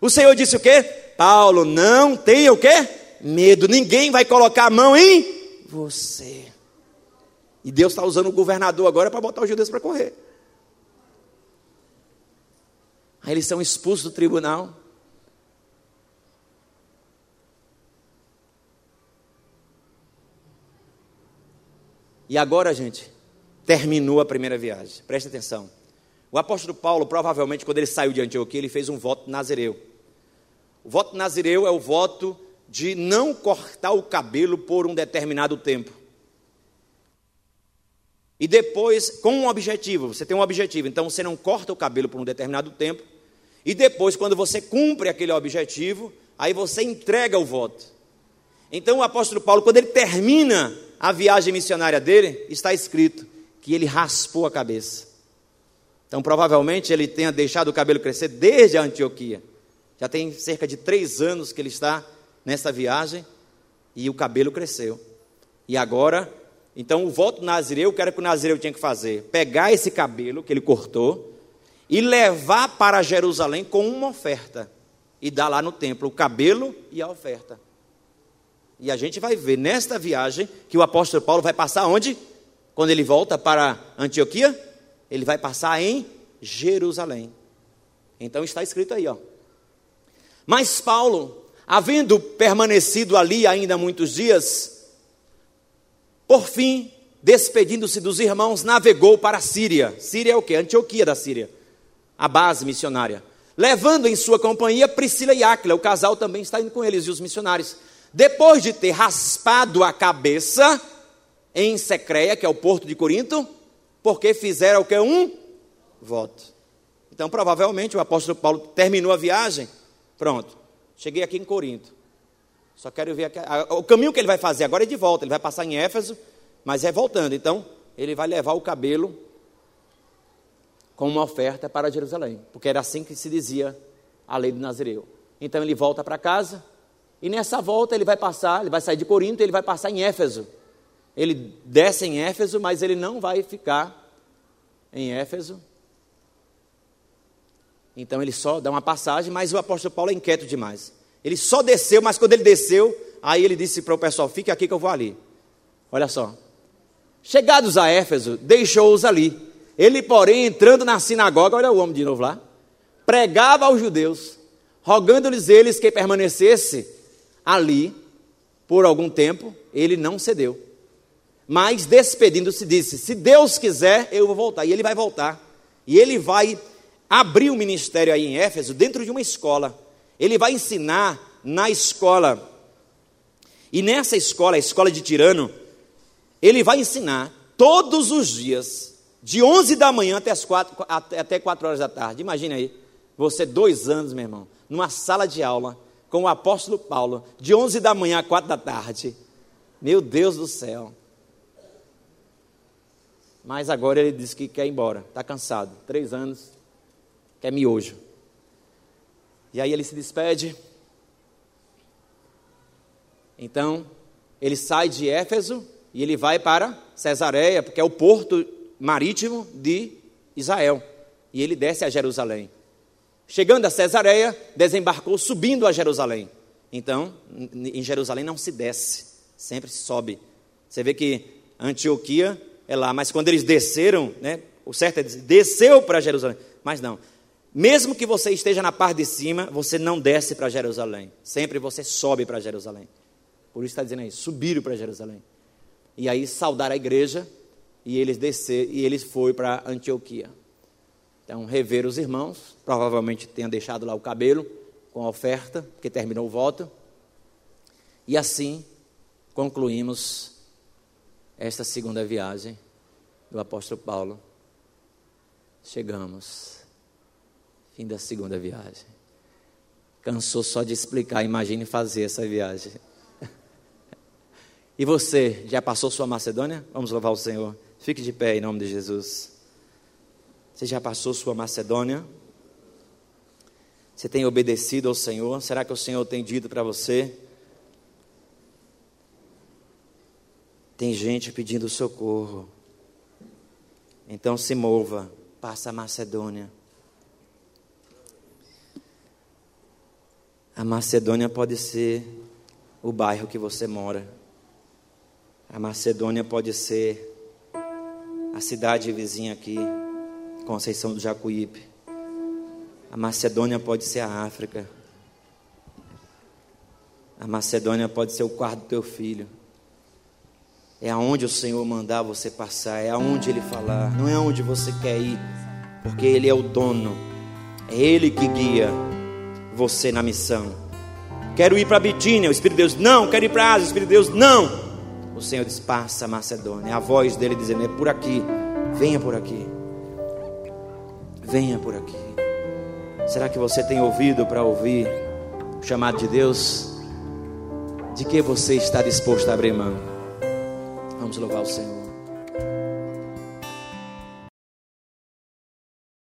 S1: O Senhor disse o quê? Paulo, não tenha o quê? Medo. Ninguém vai colocar a mão em você. E Deus está usando o governador agora para botar os judeus para correr. Aí eles são expulsos do tribunal. E agora, gente, terminou a primeira viagem. Preste atenção. O apóstolo Paulo, provavelmente, quando ele saiu de Antioquia, ele fez um voto nazireu. O voto nazireu é o voto de não cortar o cabelo por um determinado tempo. E depois, com um objetivo, você tem um objetivo, então você não corta o cabelo por um determinado tempo. E depois, quando você cumpre aquele objetivo, aí você entrega o voto. Então o apóstolo Paulo, quando ele termina a viagem missionária dele, está escrito que ele raspou a cabeça. Então, provavelmente, ele tenha deixado o cabelo crescer desde a Antioquia. Já tem cerca de três anos que ele está nessa viagem e o cabelo cresceu. E agora, então, o voto nazireu, o que era que o nazireu tinha que fazer? Pegar esse cabelo que ele cortou e levar para Jerusalém com uma oferta. E dar lá no templo o cabelo e a oferta. E a gente vai ver nesta viagem que o apóstolo Paulo vai passar onde? Quando ele volta para Antioquia, ele vai passar em Jerusalém. Então está escrito aí, ó. Mas Paulo, havendo permanecido ali ainda muitos dias, por fim, despedindo-se dos irmãos, navegou para a Síria. Síria é o que? Antioquia da Síria, a base missionária. Levando em sua companhia Priscila e Áquila, o casal também está indo com eles, e os missionários. Depois de ter raspado a cabeça em Secreia, que é o porto de Corinto, porque fizeram o que? Um voto. Então, provavelmente, o apóstolo Paulo terminou a viagem. Pronto, cheguei aqui em Corinto. Só quero ver aqui, o caminho que ele vai fazer agora é de volta. Ele vai passar em Éfeso, mas é voltando. Então, ele vai levar o cabelo com uma oferta para Jerusalém, porque era assim que se dizia a lei do Nazireu. Então ele volta para casa, e nessa volta ele vai passar, ele vai sair de Corinto, ele vai passar em Éfeso. Ele desce em Éfeso, mas ele não vai ficar em Éfeso. Então ele só dá uma passagem, mas o apóstolo Paulo é inquieto demais. Ele só desceu, mas quando ele desceu, aí ele disse para o pessoal: fique aqui que eu vou ali. Olha só. Chegados a Éfeso, deixou-os ali. Ele, porém, entrando na sinagoga, olha o homem de novo lá, pregava aos judeus, rogando-lhes eles que permanecesse ali por algum tempo, ele não cedeu. Mas despedindo-se, disse: Se Deus quiser, eu vou voltar. E ele vai voltar. E ele vai abrir um ministério aí em Éfeso, dentro de uma escola. Ele vai ensinar na escola. E nessa escola, a escola de Tirano, ele vai ensinar todos os dias, de 11 da manhã até, as 4, até 4 horas da tarde. Imagina aí, você, dois anos, meu irmão, numa sala de aula, com o apóstolo Paulo, de 11 da manhã a 4 da tarde. Meu Deus do céu. Mas agora ele diz que quer ir embora, está cansado. Três anos, quer miojo. E aí ele se despede. Então, ele sai de Éfeso e ele vai para Cesareia, porque é o porto marítimo de Israel. E ele desce a Jerusalém. Chegando a Cesareia, desembarcou subindo a Jerusalém. Então, em Jerusalém não se desce, sempre se sobe. Você vê que Antioquia é lá, mas quando eles desceram, né, o certo é dizer, desceu para Jerusalém. Mas não. Mesmo que você esteja na parte de cima, você não desce para Jerusalém. Sempre você sobe para Jerusalém. Por isso está dizendo aí, subiram para Jerusalém. E aí saudaram a igreja e eles desceram e eles foram para Antioquia. Então, rever os irmãos, provavelmente tenha deixado lá o cabelo com a oferta, porque terminou o voto. E assim concluímos esta segunda viagem do apóstolo Paulo. Chegamos, fim da segunda viagem. Cansou só de explicar, imagine fazer essa viagem. E você, já passou sua Macedônia? Vamos louvar o Senhor. Fique de pé em nome de Jesus. Você já passou sua Macedônia? Você tem obedecido ao Senhor? Será que o Senhor tem dito para você? Tem gente pedindo socorro. Então se mova, passa a Macedônia. A Macedônia pode ser o bairro que você mora. A Macedônia pode ser a cidade vizinha aqui. Conceição do Jacuípe. A Macedônia pode ser a África. A Macedônia pode ser o quarto do teu filho. É aonde o Senhor mandar você passar, é aonde Ele falar, não é aonde você quer ir, porque Ele é o dono, é Ele que guia você na missão. Quero ir para Bitínia, o Espírito de Deus, não. Quero ir para Ásia, o Espírito de Deus, não. O Senhor diz: passa a Macedônia. É a voz dele dizendo: é por aqui, venha por aqui venha por aqui. Será que você tem ouvido para ouvir o chamado de Deus? De que você está disposto a abrir mão? Vamos louvar o Senhor.